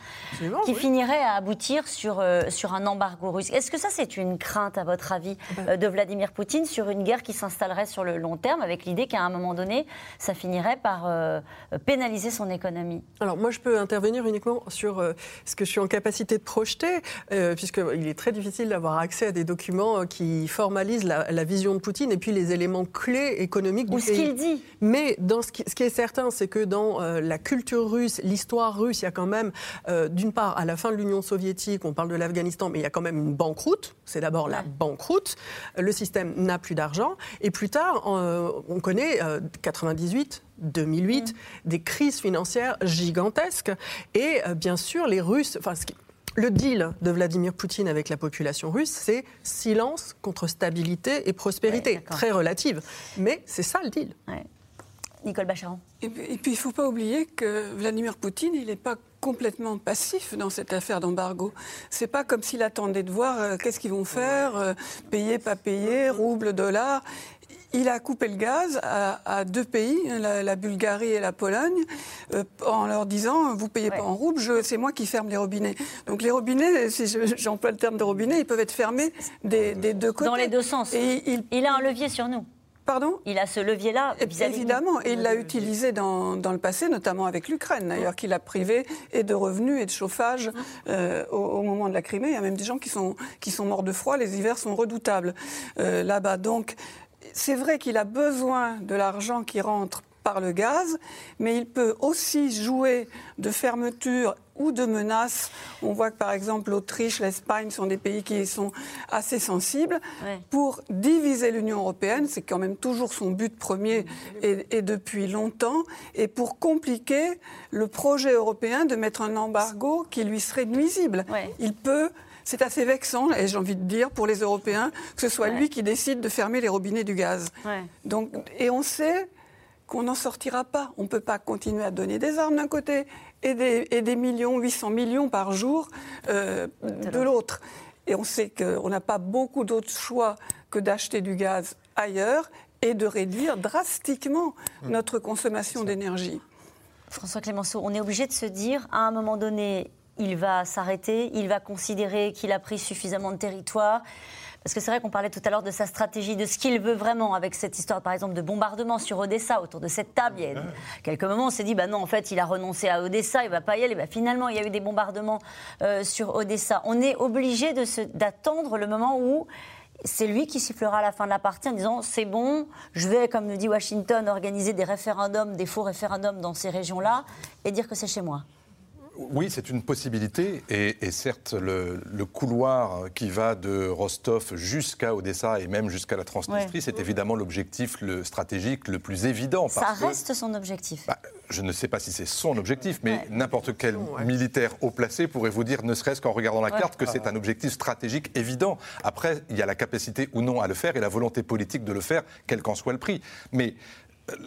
S1: qui finiraient à aboutir sur, euh, sur un embargo russe? Est-ce que ça, c'est une crainte, à votre avis, ah ben. euh, de Vladimir Poutine sur une guerre qui s'installerait sur le long terme, avec l'idée qu'à un moment donné, ça finirait par euh, pénaliser son économie?
S4: Alors moi, je peux intervenir uniquement sur euh, ce que je suis en capacité de projeter, euh, puisqu'il est très difficile d'avoir accès à des documents qui formalisent la, vision de Poutine et puis les éléments clés économiques
S1: du Ou ce qu'il dit.
S4: Mais dans ce, qui, ce qui est certain, c'est que dans la culture russe, l'histoire russe, il y a quand même, d'une part, à la fin de l'Union soviétique, on parle de l'Afghanistan, mais il y a quand même une banqueroute. C'est d'abord la banqueroute. Le système n'a plus d'argent. Et plus tard, on connaît 98, 2008, mm. des crises financières gigantesques. Et euh, bien sûr, les Russes. Enfin, le deal de Vladimir Poutine avec la population russe, c'est silence contre stabilité et prospérité, très relative. Mais c'est ça le deal.
S1: Nicole Bacharan.
S5: Et puis, il ne faut pas oublier que Vladimir Poutine, il n'est pas complètement passif dans cette affaire d'embargo. C'est pas comme s'il attendait de voir euh, qu'est-ce qu'ils vont faire, euh, payer, pas payer, rouble, dollar il a coupé le gaz à, deux pays, la, Bulgarie et la Pologne, euh, en leur disant vous payez pas en rouble, c'est moi qui ferme les robinets. Donc les robinets, si *laughs* j'emploie le terme de robinet, ils peuvent être fermés des, deux côtés.
S1: Dans les deux sens. Et il, a un levier sur nous.
S5: Pardon?
S1: Il a ce levier-là.
S5: Évidemment, et il l'a utilisé dans, le passé, notamment avec l'Ukraine, d'ailleurs, qu'il a privé et de revenus et de chauffage euh, au, moment de la Crimée. Il y a même des gens qui sont, qui sont morts de froid, les hivers sont redoutables euh, là-bas. Donc, c'est vrai qu'il a besoin de l'argent qui rentre par le gaz, mais il peut aussi jouer de fermeture ou de menaces. On voit que par exemple l'Autriche, l'Espagne sont des pays qui sont assez sensibles pour diviser l'Union européenne. C'est quand même toujours son but premier et, depuis longtemps. Et pour compliquer le projet européen de mettre un embargo qui lui serait nuisible. Il peut c'est assez vexant, et j'ai envie de dire, pour les Européens, que ce soit lui qui décide de fermer les robinets du gaz. Donc, et on sait qu'on n'en sortira pas. On ne peut pas continuer à donner des armes d'un côté et des, et des, millions, 800 millions par jour euh, de l'autre. Et on sait qu'on n'a pas beaucoup d'autres choix que d'acheter du gaz ailleurs et de réduire drastiquement mmh. notre consommation d'énergie.
S1: François Clémenceau, on est obligé de se dire, à un moment donné, il va s'arrêter, il va considérer qu'il a pris suffisamment de territoire. Parce que c'est vrai qu'on parlait tout à l'heure de sa stratégie, de ce qu'il veut vraiment avec cette histoire, par exemple, de bombardement sur Odessa, autour de cette table. Il y a quelques moments, on s'est dit, bah non, en fait, il a renoncé à Odessa, il va pas y aller. Bah, finalement, il y a eu des bombardements euh, sur Odessa. On est obligé d'attendre le moment où c'est lui qui sifflera à la fin de la partie en disant c'est bon, je vais, comme le dit Washington, organiser des référendums, des faux référendums dans ces régions-là et dire que c'est chez moi
S2: oui, c'est une possibilité. Et, certes, le, couloir qui va de Rostov jusqu'à Odessa et même jusqu'à la Transnistrie, c'est évidemment l'objectif le stratégique le plus évident.
S1: Ça reste son objectif.
S2: Bah, je ne sais pas si c'est son objectif, mais n'importe quel militaire haut placé pourrait vous dire, ne serait-ce qu'en regardant la carte, que c'est un objectif stratégique évident. Après, il y a la capacité ou non à le faire et la volonté politique de le faire, quel qu'en soit le prix. Mais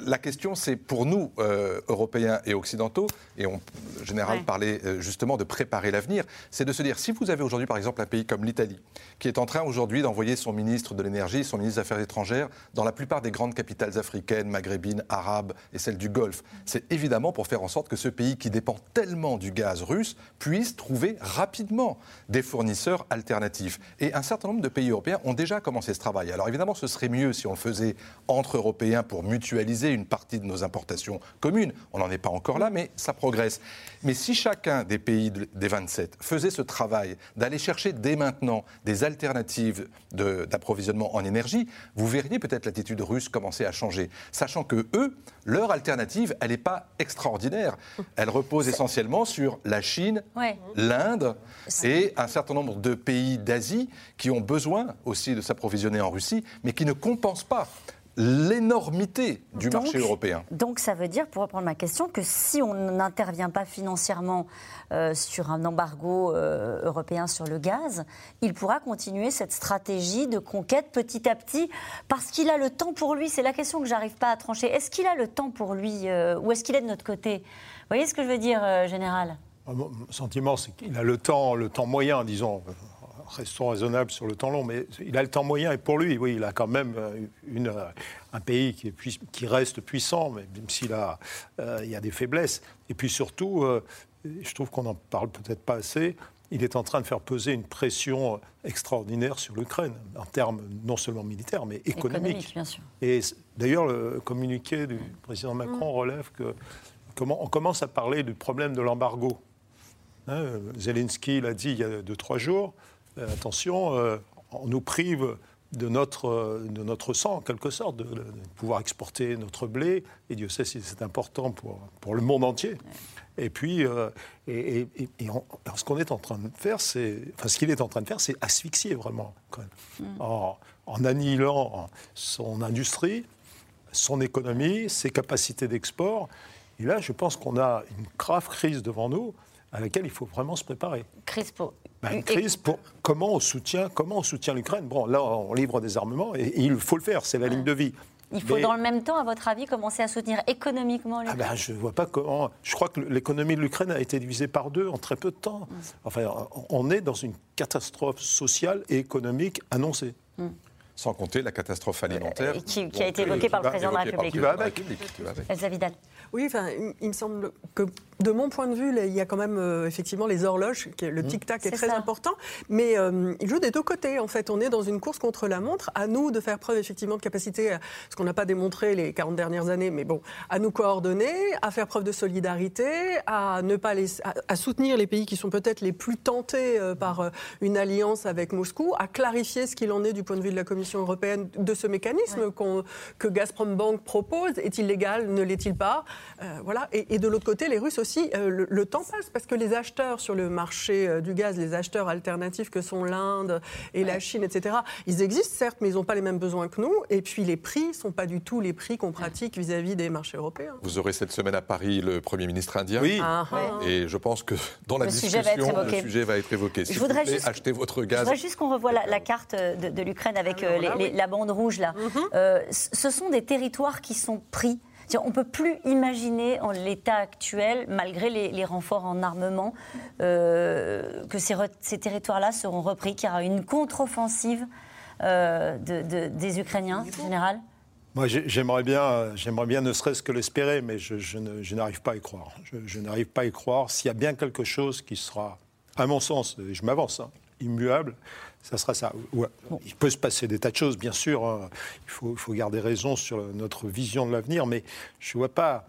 S2: la question, c'est pour nous, euh, Européens et Occidentaux, et on, le général parlait euh, justement de préparer l'avenir, c'est de se dire, si vous avez aujourd'hui par exemple un pays comme l'Italie, qui est en train aujourd'hui d'envoyer son ministre de l'énergie, son ministre des Affaires étrangères, dans la plupart des grandes capitales africaines, maghrébines, arabes et celles du Golfe, c'est évidemment pour faire en sorte que ce pays qui dépend tellement du gaz russe puisse trouver rapidement des fournisseurs alternatifs. Et un certain nombre de pays européens ont déjà commencé ce travail. Alors évidemment, ce serait mieux si on le faisait entre Européens pour mutualiser une partie de nos importations communes. On n'en est pas encore là, mais ça progresse. Mais si chacun des pays des 27 faisait ce travail d'aller chercher dès maintenant des alternatives d'approvisionnement en énergie, vous verriez peut-être l'attitude russe commencer à changer, sachant que eux, leur alternative, elle n'est pas extraordinaire. Elle repose essentiellement sur la Chine, l'Inde et un certain nombre de pays d'Asie qui ont besoin aussi de s'approvisionner en Russie, mais qui ne compensent pas l'énormité du marché européen.
S1: Donc ça veut dire, pour reprendre ma question, que si on n'intervient pas financièrement euh, sur un embargo euh, européen sur le gaz, il pourra continuer cette stratégie de conquête petit à petit, parce qu'il a le temps pour lui. C'est la question que j'arrive pas à trancher. Est-ce qu'il a le temps pour lui, euh, ou est-ce qu'il est de notre côté? Vous voyez ce que je veux dire, Général?
S3: Mon sentiment, c'est qu'il a le temps, le temps moyen, disons restons raisonnables sur le temps long, mais il a le temps moyen et pour lui, oui, il a quand même euh, une, euh, un pays qui, est qui, reste puissant, mais même s'il a, euh, il y a des faiblesses. Et puis surtout, je trouve qu'on n'en parle peut-être pas assez, il est en train de faire peser une pression extraordinaire sur l'Ukraine, en termes non seulement militaires, mais économiques.
S1: bien sûr.
S3: Et d'ailleurs, le communiqué du président Macron mm. relève que comment, on commence à parler du problème de l'embargo. Hein, Zelensky l'a dit il y a deux, trois jours. Attention, on nous prive de notre, de notre sang, en quelque sorte, de, pouvoir exporter notre blé. Et Dieu sait si c'est important pour, pour le monde entier. Et puis, euh, et, ce qu'on est en train de faire, c'est, enfin, ce qu'il est en train de faire, c'est asphyxier vraiment, mm. en, en, annihilant son industrie, son économie, ses capacités d'export. Et là, je pense qu'on a une grave crise devant nous à laquelle il faut vraiment se préparer.
S1: Crise pour
S3: ben, une crise pour comment on soutient, comment on soutient l'Ukraine? Bon, là, on livre des armements et, il faut le faire, c'est la ligne de vie.
S1: Il faut dans le même temps, à votre avis, commencer à soutenir économiquement
S3: l'Ukraine? ah ben, Je ne vois pas comment. Je crois que l'économie de l'Ukraine a été divisée par deux en très peu de temps. Mm. Enfin, on est dans une catastrophe sociale et économique annoncée. Mm.
S2: Sans compter la catastrophe alimentaire.
S1: qui, a été évoquée par le président de la République. Qui
S3: va avec.
S1: Elsa Vidal.
S4: Oui, enfin, il me semble que de mon point de vue, il y a quand même euh, effectivement les horloges, le mmh. tic-tac est, très important, mais euh, il joue des deux côtés. En fait, on est dans une course contre la montre. À nous de faire preuve effectivement de capacité, ce qu'on n'a pas démontré les 40 dernières années, mais bon, à nous coordonner, à faire preuve de solidarité, à ne pas les, à, soutenir les pays qui sont peut-être les plus tentés euh, par une alliance avec Moscou, à clarifier ce qu'il en est du point de vue de la Commission européenne de ce mécanisme que Gazprom Bank propose. Est-il légal Ne l'est-il pas? Voilà. Et, et de l'autre côté, les Russes aussi euh, le, temps passe parce que les acheteurs sur le marché euh, du gaz, les acheteurs alternatifs que sont l'Inde et la Chine, etc., ils existent certes, mais ils n'ont pas les mêmes besoins que nous. Et puis les prix ne sont pas du tout les prix qu'on pratique vis-à-vis des marchés européens.
S2: Vous aurez cette semaine à Paris le Premier ministre indien.
S3: Oui.
S1: Ah,
S2: et je pense que dans la discussion, le sujet va être évoqué. Si je voudrais juste, acheter votre gaz.
S1: Je voudrais juste qu'on revoie la, carte de, l'Ukraine avec euh, la bande rouge là. Mhm. ce sont des territoires qui sont pris on ne peut plus imaginer en l'état actuel, malgré les, renforts en armement, euh, que ces, territoires-là seront repris, qu'il y aura une contre-offensive euh, des Ukrainiens, en général
S3: moi, j'aimerais bien, j'aimerais bien ne serait-ce que l'espérer, mais je, n'arrive pas à y croire. Je, n'arrive pas à y croire. S'il y a bien quelque chose qui sera, à mon sens, et je m'avance, hein, immuable, ça sera ça. Il peut se passer des tas de choses, bien sûr. Hein. Il, faut, garder raison sur notre vision de l'avenir, mais je ne vois pas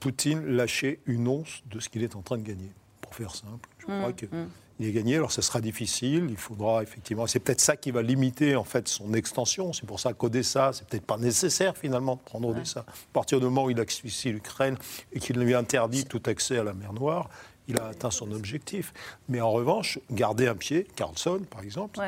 S3: Poutine lâcher une once de ce qu'il est en train de gagner, pour faire simple. Je crois mmh, qu'il mmh. est gagné. Alors, ce sera difficile. Il faudra effectivement. C'est peut-être ça qui va limiter en fait son extension. C'est pour ça qu'Odessa, c'est peut-être pas nécessaire finalement de prendre Odessa. À partir du moment où il asphyxie l'Ukraine et qu'il lui interdit tout accès à la mer Noire, il a atteint son objectif. Mais en revanche, garder un pied, Carlson par exemple,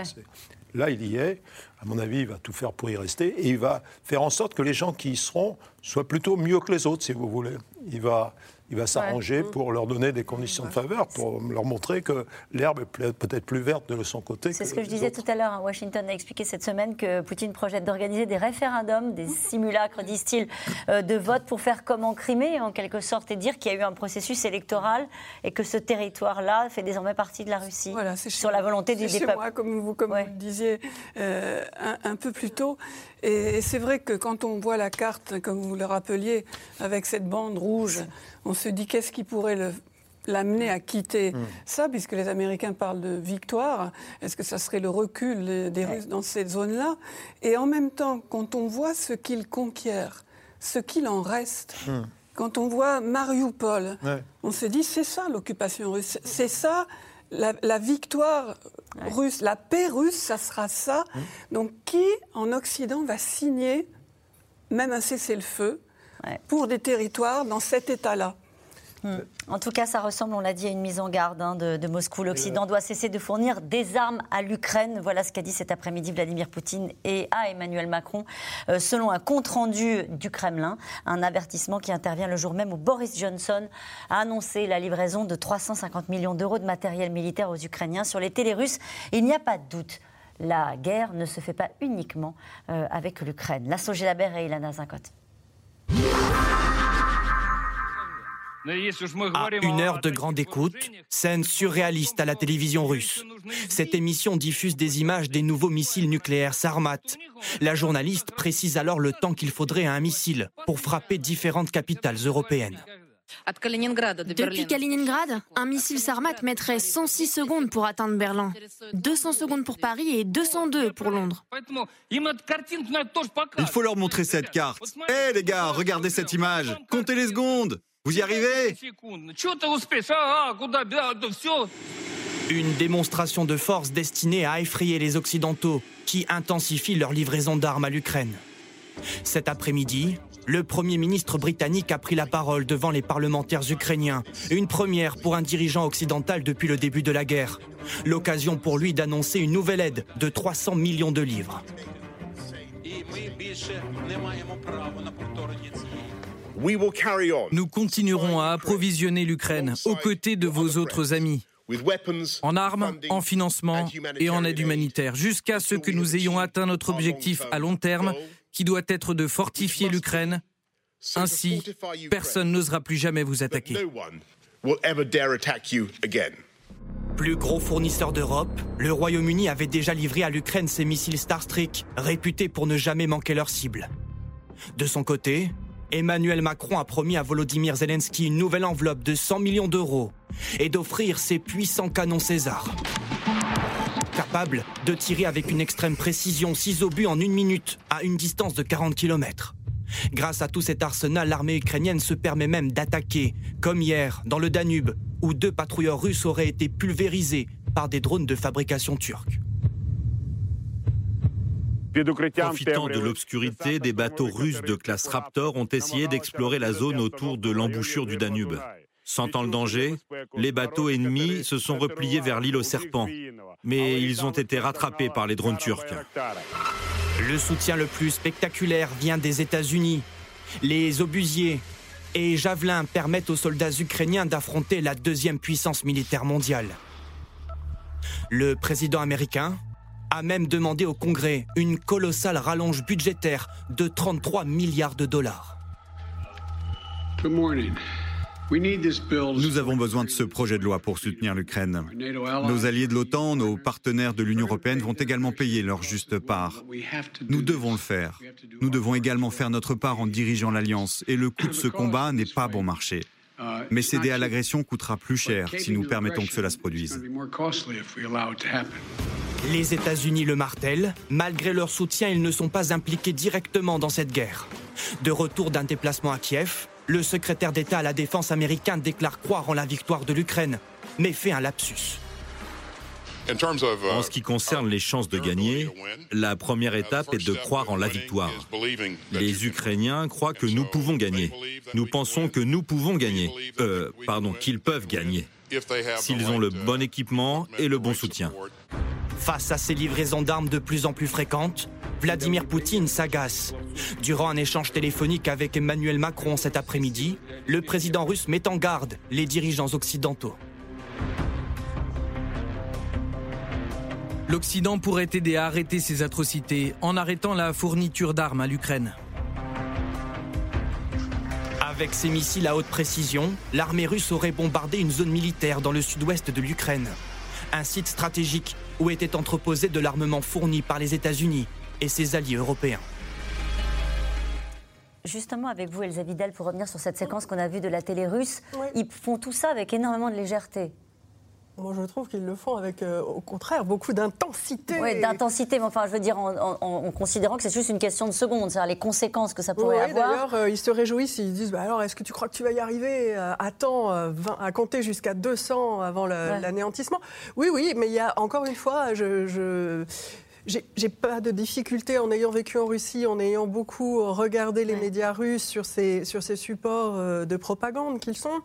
S3: là il y est. À mon avis, il va tout faire pour y rester et il va faire en sorte que les gens qui y seront soient plutôt mieux que les autres, si vous voulez. Il va, il va s'arranger pour leur donner des conditions de faveur, pour leur montrer que l'herbe est peut-être plus verte de son côté.
S1: C'est ce que je disais tout à l'heure. Hein. Washington a expliqué cette semaine que Poutine projette d'organiser des référendums, des simulacres, disent-ils, euh, de vote pour faire comme en Crimée, en quelque sorte, et dire qu'il y a eu un processus électoral et que ce territoire-là fait désormais partie de la Russie.
S5: Voilà, c'est
S1: sur la volonté des,
S5: chez Moi, comme vous, comme vous le disiez euh, un, peu plus tôt. Et, c'est vrai que quand on voit la carte, comme vous le rappeliez, avec cette bande rouge, on se dit qu'est-ce qui pourrait l'amener à quitter hmm. ça, puisque les Américains parlent de victoire? Est-ce que ça serait le recul des Russes dans cette zone-là? Et en même temps, quand on voit ce qu'ils conquièrent, ce qu'il en reste, hmm. quand on voit Mariupol, on se dit c'est ça l'occupation russe, c'est ça la, victoire russe, la paix russe, ça sera ça. Hmm. Donc qui en Occident va signer même un cessez-le-feu pour des territoires dans cet état-là?
S1: En tout cas, ça ressemble, on l'a dit, à une mise en garde hein, de, Moscou. L'Occident doit cesser de fournir des armes à l'Ukraine. Voilà ce qu'a dit cet après-midi Vladimir Poutine et à Emmanuel Macron, euh, selon un compte-rendu du Kremlin. Un avertissement qui intervient le jour même où Boris Johnson a annoncé la livraison de 350 millions d'euros de matériel militaire aux Ukrainiens sur les télé russes. Il n'y a pas de doute. La guerre ne se fait pas uniquement euh, avec l'Ukraine. La Labert et Ilana Zinkot.
S6: À une heure de grande écoute, scène surréaliste à la télévision russe. Cette émission diffuse des images des nouveaux missiles nucléaires Sarmat. La journaliste précise alors le temps qu'il faudrait à un missile pour frapper différentes capitales européennes.
S7: Depuis Kaliningrad, un missile Sarmat mettrait 106 secondes pour atteindre Berlin, 200 secondes pour Paris et 202 pour Londres.
S9: Il faut leur montrer cette carte. Hé les gars, regardez cette image. Comptez les secondes.
S11: Vous y arrivez
S12: Une démonstration de force destinée à effrayer les Occidentaux qui intensifient leur livraison d'armes à l'Ukraine. Cet après-midi, le Premier ministre britannique a pris la parole devant les parlementaires ukrainiens, une première pour un dirigeant occidental depuis le début de la guerre. L'occasion pour lui d'annoncer une nouvelle aide de 300 millions de livres.
S10: Nous continuerons à approvisionner l'Ukraine aux côtés de vos autres amis en armes, en financement et en aide humanitaire, jusqu'à ce que nous ayons atteint notre objectif à long terme, qui doit être de fortifier l'Ukraine. Ainsi, personne n'osera plus jamais vous attaquer.
S12: Plus gros fournisseur d'Europe, le Royaume-Uni avait déjà livré à l'Ukraine ses missiles Starstreak, réputés pour ne jamais manquer leur cible. De son côté, Emmanuel Macron a promis à Volodymyr Zelensky une nouvelle enveloppe de 100 millions d'euros et d'offrir ses puissants canons César. Capable de tirer avec une extrême précision 6 obus en une minute à une distance de 40 km. Grâce à tout cet arsenal, l'armée ukrainienne se permet même d'attaquer, comme hier, dans le Danube, où deux patrouilleurs russes auraient été pulvérisés par des drones de fabrication turque.
S10: Profitant de l'obscurité, des bateaux russes de classe Raptor ont essayé d'explorer la zone autour de l'embouchure du Danube. Sentant le danger, les bateaux ennemis se sont repliés vers l'île aux serpents, mais ils ont été rattrapés par les drones turcs.
S12: Le soutien le plus spectaculaire vient des États-Unis. Les obusiers et javelins permettent aux soldats ukrainiens d'affronter la deuxième puissance militaire mondiale. Le président américain a même demandé au Congrès une colossale rallonge budgétaire de 33 milliards de dollars.
S11: Nous avons besoin de ce projet de loi pour soutenir l'Ukraine. Nos alliés de l'OTAN, nos partenaires de l'Union européenne vont également payer leur juste part. Nous devons le faire. Nous devons également faire notre part en dirigeant l'Alliance. Et le coût de ce combat n'est pas bon marché. Mais céder à l'agression coûtera plus cher si nous permettons que cela se produise.
S12: Les États-Unis le martèlent. Malgré leur soutien, ils ne sont pas impliqués directement dans cette guerre. De retour d'un déplacement à Kiev, le secrétaire d'État à la Défense américain déclare croire en la victoire de l'Ukraine, mais fait un lapsus.
S10: En ce qui concerne les chances de gagner, la première étape est de croire en la victoire. Les Ukrainiens croient que nous pouvons gagner. Nous pensons que nous pouvons gagner. Euh, pardon, qu'ils peuvent gagner. S'ils ont le bon équipement et le bon soutien.
S12: Face à ces livraisons d'armes de plus en plus fréquentes, Vladimir Poutine s'agace. Durant un échange téléphonique avec Emmanuel Macron cet après-midi, le président russe met en garde les dirigeants occidentaux. L'Occident pourrait aider à arrêter ces atrocités en arrêtant la fourniture d'armes à l'Ukraine. Avec ses missiles à haute précision, l'armée russe aurait bombardé une zone militaire dans le sud-ouest de l'Ukraine. Un site stratégique où était entreposé de l'armement fourni par les États-Unis et ses alliés européens.
S1: Justement, avec vous, Elsa Vidal, pour revenir sur cette séquence qu'on a vue de la télé russe, ils font tout ça avec énormément de légèreté.
S4: Moi, je trouve qu'ils le font avec, euh, au contraire, beaucoup d'intensité.
S1: Oui, d'intensité, mais enfin, je veux dire, en, considérant que c'est juste une question de secondes, c'est-à-dire les conséquences que ça pourrait oui, avoir.
S4: D'ailleurs, euh, ils se réjouissent, ils disent bah, alors, est-ce que tu crois que tu vas y arriver euh, à temps, à compter jusqu'à 200 avant l'anéantissement? Oui, oui, mais il y a encore une fois, je j'ai pas de difficulté en ayant vécu en Russie, en ayant beaucoup regardé les médias russes sur ces, sur ces supports euh, de propagande qu'ils sont.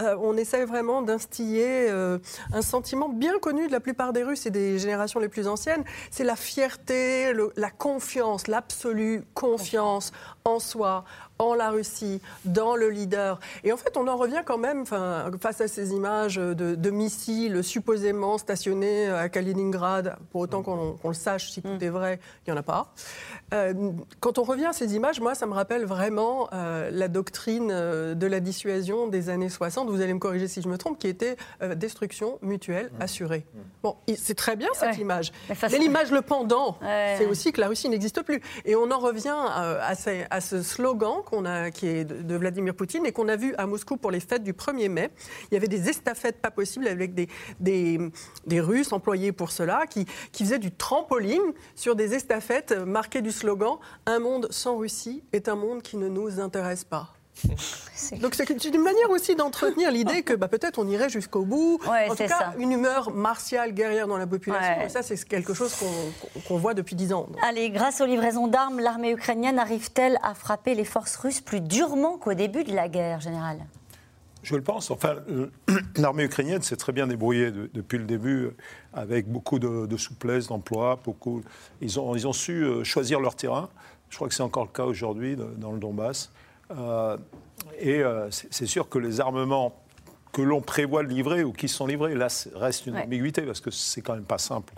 S4: Euh, on essaie vraiment d'instiller euh, un sentiment bien connu de la plupart des Russes et des générations les plus anciennes. C'est la fierté, la confiance, l'absolue confiance en soi, en la Russie, dans le leader. Et en fait, on en revient quand même face à ces images de, missiles supposément stationnés à Kaliningrad, pour autant qu'on le sache si tout mm. est vrai, il n'y en a pas. Euh, quand on revient à ces images, moi, ça me rappelle vraiment euh, la doctrine euh, de la dissuasion des années 60, vous allez me corriger si je me trompe, qui était destruction mutuelle mm. assurée. Mm. Bon, c'est très bien cette image. Mais, l'image, le pendant, c'est aussi que la Russie n'existe plus. Et on en revient à, à ce slogan qui est de, Vladimir Poutine et qu'on a vu à Moscou pour les fêtes du 1er mai. Il y avait des estafettes pas possibles avec des, des, Russes employés pour cela qui, qui faisaient du trampoline sur des estafettes marquées du slogan Un monde sans Russie est un monde qui ne nous intéresse pas. Donc c'est une manière aussi d'entretenir l'idée que bah, peut-être on irait jusqu'au bout. en tout cas, une humeur martiale, guerrière dans la population. Et ça, c'est quelque chose qu'on voit depuis dix ans.
S1: Allez, grâce aux livraisons d'armes, l'armée ukrainienne arrive-t-elle à frapper les forces russes plus durement qu'au début de la guerre, générale
S3: je le pense. Enfin, euh, *clears throat* l'armée ukrainienne s'est très bien débrouillée depuis le début, euh, avec beaucoup de, souplesse d'emploi. Beaucoup, ils ont, ils ont su euh, choisir leur terrain. Je crois que c'est encore le cas aujourd'hui dans le Donbass. Et c'est sûr que les armements que l'on prévoit de livrer ou qui sont livrés. Là, reste une ambiguïté parce que c'est quand même pas simple.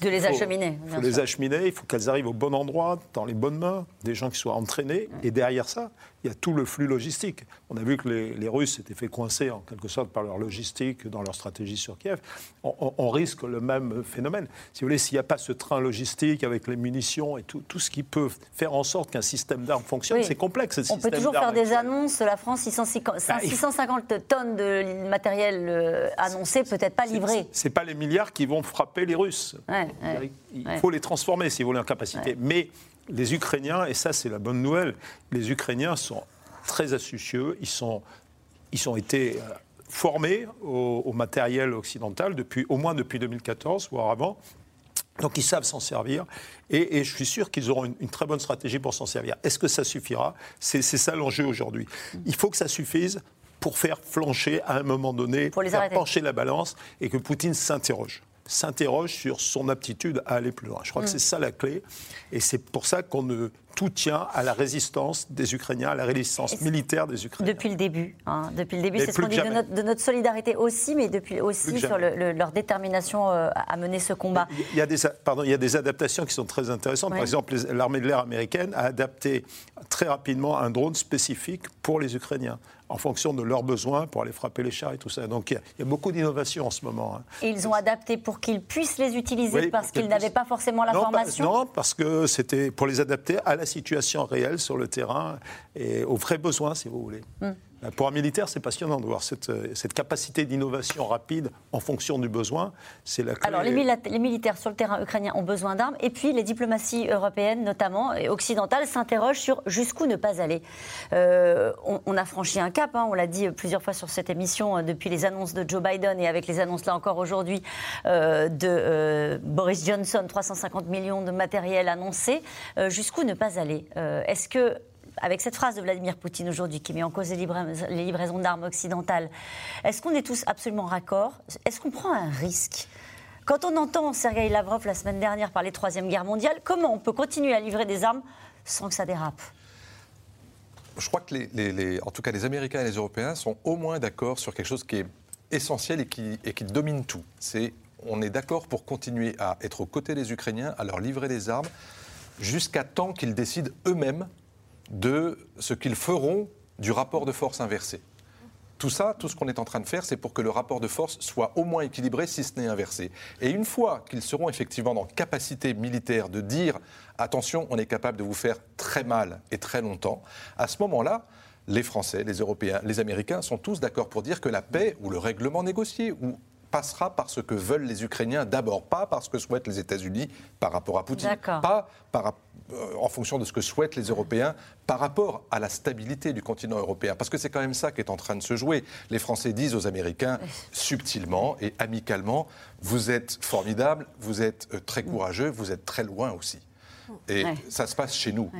S1: De les acheminer.
S3: Il faut les acheminer, il faut qu'elles arrivent au bon endroit, dans les bonnes mains, des gens qui soient entraînés. Et derrière ça, il y a tout le flux logistique. On a vu que les, Russes s'étaient fait coincer en quelque sorte par leur logistique dans leur stratégie sur Kiev. On, risque le même phénomène. Si vous voulez, s'il n'y a pas ce train logistique avec les munitions et tout, tout ce qui peut faire en sorte qu'un système d'armes fonctionne, c'est complexe.
S1: On peut toujours faire des annonces. La France, 650, 650 bah, tonnes de matériel euh, annoncé, peut-être pas livré.
S3: C'est pas les milliards qui vont frapper les Russes. il faut les transformer, si vous voulez, en capacité. Mais les Ukrainiens, et ça c'est la bonne nouvelle, les Ukrainiens sont très astucieux, ils, sont, ils ont été euh, formés au, matériel occidental depuis, au moins depuis 2014, voire avant. Donc ils savent s'en servir et, je suis sûr qu'ils auront une, très bonne stratégie pour s'en servir. Est-ce que ça suffira? C'est ça l'enjeu aujourd'hui. Il faut que ça suffise pour faire flancher à un moment donné, pour faire pencher la balance et que Poutine s'interroge s'interroge sur son aptitude à aller plus loin. Je crois que mm. c'est ça la clé. Et c'est pour ça qu'on ne tout tient à la résistance des Ukrainiens, à la résistance militaire des Ukrainiens.
S1: Depuis le début. Hein. depuis le début, c'est ce qu'on dit de notre, solidarité aussi, mais depuis aussi sur leur détermination euh, à mener ce combat.
S3: Il y, a des, pardon, il y a des adaptations qui sont très intéressantes. Par exemple, l'armée de l'air américaine a adapté très rapidement un drone spécifique pour les Ukrainiens en fonction de leurs besoins pour aller frapper les chars et tout ça. Donc il y a, beaucoup d'innovations en ce moment. Hein.
S1: Et ils ont adapté pour qu'ils puissent les utiliser parce qu'ils n'avaient pas forcément la formation?
S3: Non, parce que c'était pour les adapter à la situation réelle sur le terrain et aux vrais besoins, si vous voulez. Hmm. Euh, pour un militaire, c'est passionnant de voir cette, euh, cette capacité d'innovation rapide en fonction du besoin.
S1: C'est la Alors, les, militaires sur le terrain ukrainien ont besoin d'armes, et puis les diplomaties européennes, notamment et occidentales, s'interrogent sur jusqu'où ne pas aller. Euh, on, a franchi un cap, hein, on l'a dit plusieurs fois sur cette émission, depuis les annonces de Joe Biden et avec les annonces là encore aujourd'hui de Boris Johnson, 350 millions de matériel annoncé. jusqu'où ne pas aller? Est-ce que avec cette phrase de Vladimir Poutine aujourd'hui qui met en cause les, livraisons d'armes occidentales, est-ce qu'on est tous absolument raccord? Est-ce qu'on prend un risque? Quand on entend Sergei Lavrov la semaine dernière parler de Troisième Guerre mondiale, comment on peut continuer à livrer des armes sans que ça dérape?
S2: Je crois que les, en tout cas les Américains et les Européens sont au moins d'accord sur quelque chose qui est essentiel et qui, et qui domine tout. C'est on est d'accord pour continuer à être aux côtés des Ukrainiens, à leur livrer des armes, jusqu'à temps qu'ils décident eux-mêmes de ce qu'ils feront du rapport de force inversé. Tout ça, tout ce qu'on est en train de faire, c'est pour que le rapport de force soit au moins équilibré, si ce n'est inversé. Et une fois qu'ils seront effectivement dans capacité militaire de dire attention, on est capable de vous faire très mal et très longtemps, à ce moment-là, les Français, les Européens, les Américains sont tous d'accord pour dire que la paix ou le règlement négocié ou passera par ce que veulent les Ukrainiens d'abord, pas par ce que souhaitent les États-Unis par rapport à Poutine, pas par, euh, en fonction de ce que souhaitent les Européens par rapport à la stabilité du continent européen. Parce que c'est quand même ça qui est en train de se jouer. Les Français disent aux Américains *laughs* subtilement et amicalement, vous êtes formidables, vous êtes euh, très courageux, vous êtes très loin aussi. Et ça se passe chez nous.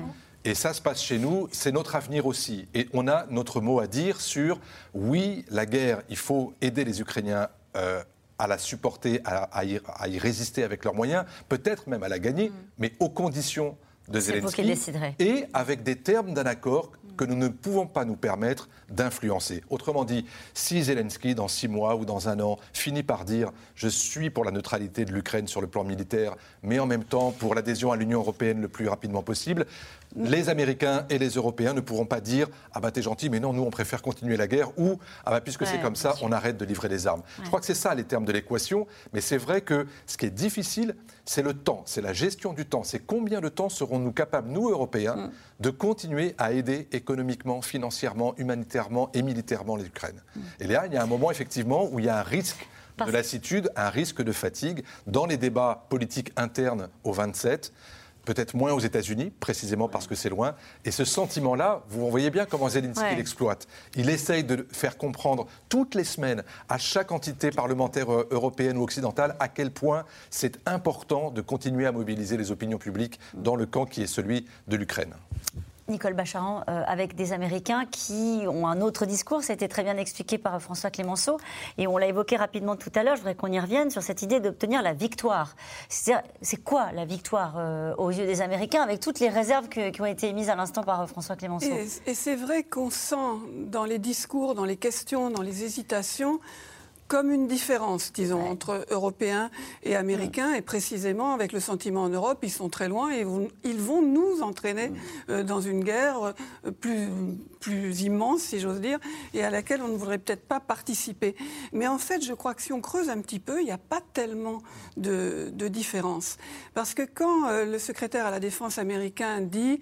S2: Et ça se passe chez nous, c'est notre avenir aussi. Et on a notre mot à dire sur, oui, la guerre, il faut aider les Ukrainiens euh, à la supporter, à, y, résister avec leurs moyens, peut-être même à la gagner, mm. mais aux conditions de Zelensky et avec des termes d'un accord que nous ne pouvons pas nous permettre d'influencer. Autrement dit, si Zelensky, dans six mois ou dans un an, finit par dire je suis pour la neutralité de l'Ukraine sur le plan militaire, mais en même temps pour l'adhésion à l'Union européenne le plus rapidement possible, les Américains et les Européens ne pourront pas dire Ah bah t'es gentil, mais non, nous on préfère continuer la guerre ou Ah bah puisque c'est comme ça, on arrête de livrer des armes. Je crois que c'est ça les termes de l'équation, mais c'est vrai que ce qui est difficile, c'est le temps, c'est la gestion du temps. C'est combien de temps serons-nous capables, nous Européens, mm. de continuer à aider économiquement, financièrement, humanitairement et militairement l'Ukraine. Mm. Et là, il y a un moment effectivement où il y a un risque de lassitude, un risque de fatigue dans les débats politiques internes au 27 peut-être moins aux États-Unis, précisément parce que c'est loin. Et ce sentiment-là, vous voyez bien comment Zelensky l'exploite. Il essaye de faire comprendre toutes les semaines à chaque entité parlementaire euh, européenne ou occidentale à quel point c'est important de continuer à mobiliser les opinions publiques dans le camp qui est celui de l'Ukraine.
S1: Nicole Bacharan, euh, avec des Américains qui ont un autre discours. C'était très bien expliqué par François Clémenceau. Et on l'a évoqué rapidement tout à l'heure. Je voudrais qu'on y revienne sur cette idée d'obtenir la victoire. C'est quoi la victoire euh, aux yeux des Américains, avec toutes les réserves qui ont été émises à l'instant par euh, François Clémenceau?
S5: Et c'est vrai qu'on sent dans les discours, dans les questions, dans les hésitations, comme une différence, disons, entre Européens et Américains, et précisément avec le sentiment en Europe, ils sont très loin et ils vont nous entraîner euh, dans une guerre euh, plus, plus immense, si j'ose dire, et à laquelle on ne voudrait peut-être pas participer. Mais en fait, je crois que si on creuse un petit peu, il n'y a pas tellement de, de différence. Parce que quand euh, le secrétaire à la Défense américain dit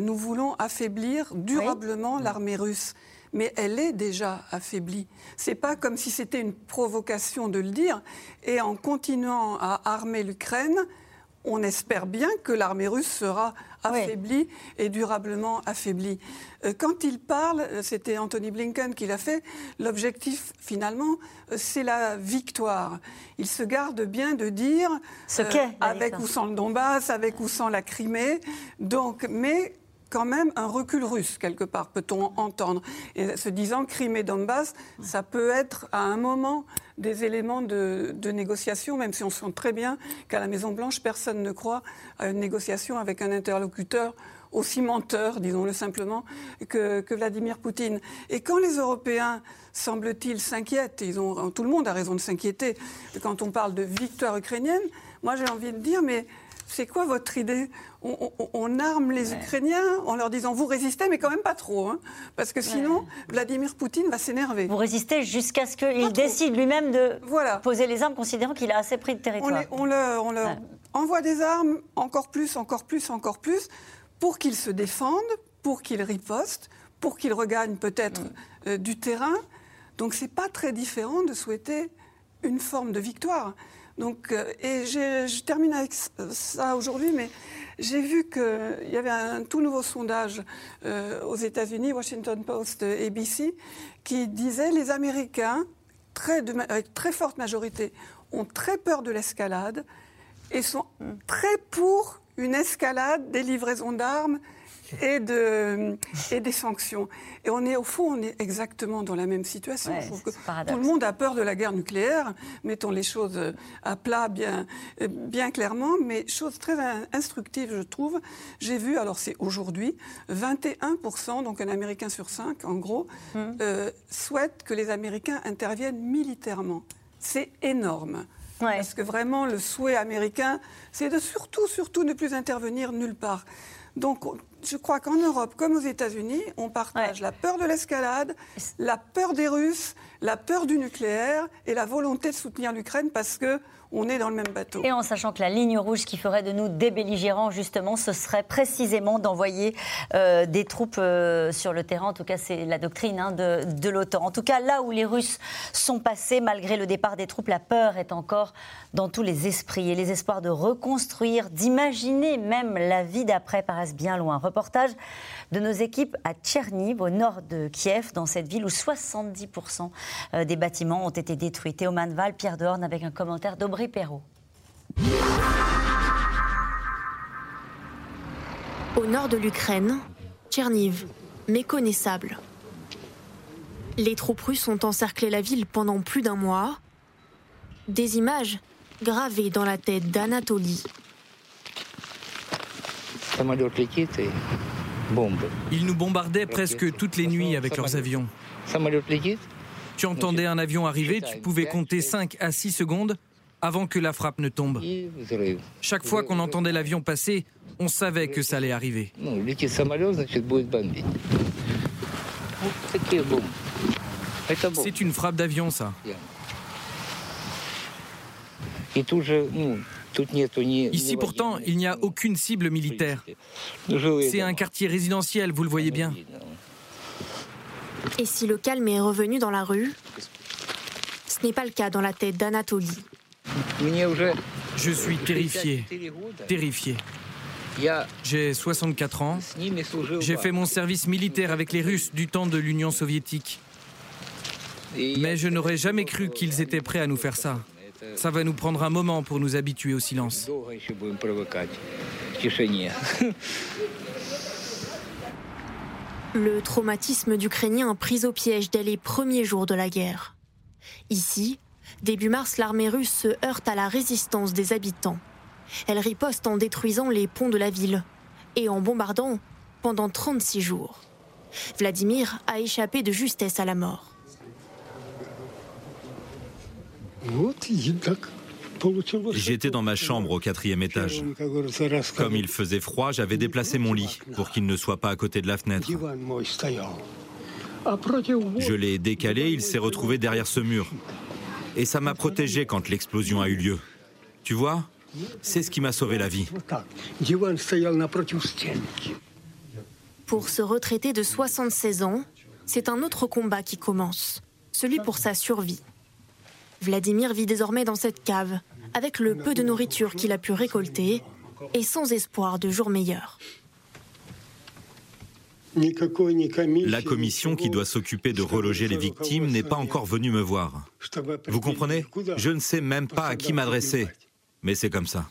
S5: nous voulons affaiblir durablement l'armée russe, mais elle est déjà affaiblie. C'est pas comme si c'était une provocation de le dire. Et en continuant à armer l'Ukraine, on espère bien que l'armée russe sera affaiblie et durablement affaiblie. Euh, quand il parle, euh, c'était Anthony Blinken qui l'a fait, l'objectif finalement, euh, c'est la victoire. Il se garde bien de dire
S1: Ce
S5: avec ou sans le Donbass, avec ou sans la Crimée. Donc, mais quand même un recul russe, quelque part, peut-on entendre. Et se disant Crimée Donbass, ça peut être à un moment des éléments de, négociation, même si on sent très bien qu'à la Maison-Blanche, personne ne croit à une négociation avec un interlocuteur aussi menteur, disons-le simplement, que, Vladimir Poutine. Et quand les Européens, semble-t-il, s'inquiètent, ils ont, tout le monde a raison de s'inquiéter quand on parle de victoire ukrainienne, moi j'ai envie de dire, mais c'est quoi votre idée on, arme les Ukrainiens en leur disant vous résistez, mais quand même pas trop, hein, parce que sinon Vladimir Poutine va s'énerver.
S1: Vous résistez jusqu'à ce qu'il décide lui-même de poser les armes, considérant qu'il a assez pris de territoire.
S5: On, leur, envoie des armes, encore plus, encore plus, encore plus, pour qu'ils se défendent, pour qu'ils ripostent, pour qu'ils regagnent peut-être euh, du terrain. Donc c'est pas très différent de souhaiter une forme de victoire. Donc, euh, et je termine avec ça aujourd'hui, mais j'ai vu qu'il y avait un tout nouveau sondage euh, aux États-Unis, Washington Post, ABC, qui disait les Américains, très avec très forte majorité, ont très peur de l'escalade et sont très pour une escalade des livraisons d'armes et, de, et des sanctions. Et on est, au fond, on est exactement dans la même situation. tout le monde a peur de la guerre nucléaire. Mettons les choses à plat bien, bien clairement. Mais chose très instructive, je trouve. J'ai vu, alors c'est aujourd'hui, 21%, donc un Américain sur cinq, en gros, hum. euh, souhaite que les Américains interviennent militairement. C'est énorme. Parce que vraiment, le souhait américain, c'est de surtout, surtout ne plus intervenir nulle part. Donc, je crois qu'en Europe, comme aux États-Unis, on partage la peur de l'escalade, la peur des Russes, la peur du nucléaire et la volonté de soutenir l'Ukraine parce que on est dans le même bateau.
S1: Et en sachant que la ligne rouge qui ferait de nous des belligérants, justement, ce serait précisément d'envoyer euh, des troupes euh, sur le terrain. En tout cas, c'est la doctrine hein, de, l'OTAN. En tout cas, là où les Russes sont passés, malgré le départ des troupes, la peur est encore dans tous les esprits. Et les espoirs de reconstruire, d'imaginer même la vie d'après paraissent bien loin. Reportage de nos équipes à Tcherniv, au nord de Kiev, dans cette ville où 70% euh, des bâtiments ont été détruits. Théo Manval, Pierre Dehorne, avec un commentaire d'Aubry Perrault.
S7: Au nord de l'Ukraine, Tcherniv, méconnaissable. Les troupes russes ont encerclé la ville pendant plus d'un mois. Des images gravées dans la tête d'Anatoly.
S6: Ils nous bombardaient presque toutes les nuits avec leurs avions. Tu entendais un avion arriver, tu pouvais compter 5 à 6 secondes avant que la frappe ne tombe. Chaque fois qu'on entendait l'avion passer, on savait que ça allait arriver. C'est une frappe d'avion, ça. Ici pourtant, il n'y a aucune cible militaire. C'est un quartier résidentiel, vous le voyez bien.
S7: Et si le calme est revenu dans la rue Ce n'est pas le cas dans la tête d'Anatoly.
S6: Je suis terrifié, terrifié. J'ai 64 ans. J'ai fait mon service militaire avec les Russes du temps de l'Union soviétique. Mais je n'aurais jamais cru qu'ils étaient prêts à nous faire ça. Ça va nous prendre un moment pour nous habituer au silence. *laughs*
S7: Le traumatisme d'Ukrainiens pris au piège dès les premiers jours de la guerre. Ici, début mars, l'armée russe se heurte à la résistance des habitants. Elle riposte en détruisant les ponts de la ville et en bombardant pendant 36 jours. Vladimir a échappé de justesse à la mort.
S10: J'étais dans ma chambre au quatrième étage. Comme il faisait froid, j'avais déplacé mon lit pour qu'il ne soit pas à côté de la fenêtre. Je l'ai décalé, il s'est retrouvé derrière ce mur. Et ça m'a protégé quand l'explosion a eu lieu. Tu vois C'est ce qui m'a sauvé la vie.
S7: Pour ce retraité de 76 ans, c'est un autre combat qui commence, celui pour sa survie. Vladimir vit désormais dans cette cave, avec le peu de nourriture qu'il a pu récolter et sans espoir de jours meilleurs.
S10: La commission qui doit s'occuper de reloger les victimes n'est pas encore venue me voir. Vous comprenez Je ne sais même pas à qui m'adresser. Mais c'est comme ça.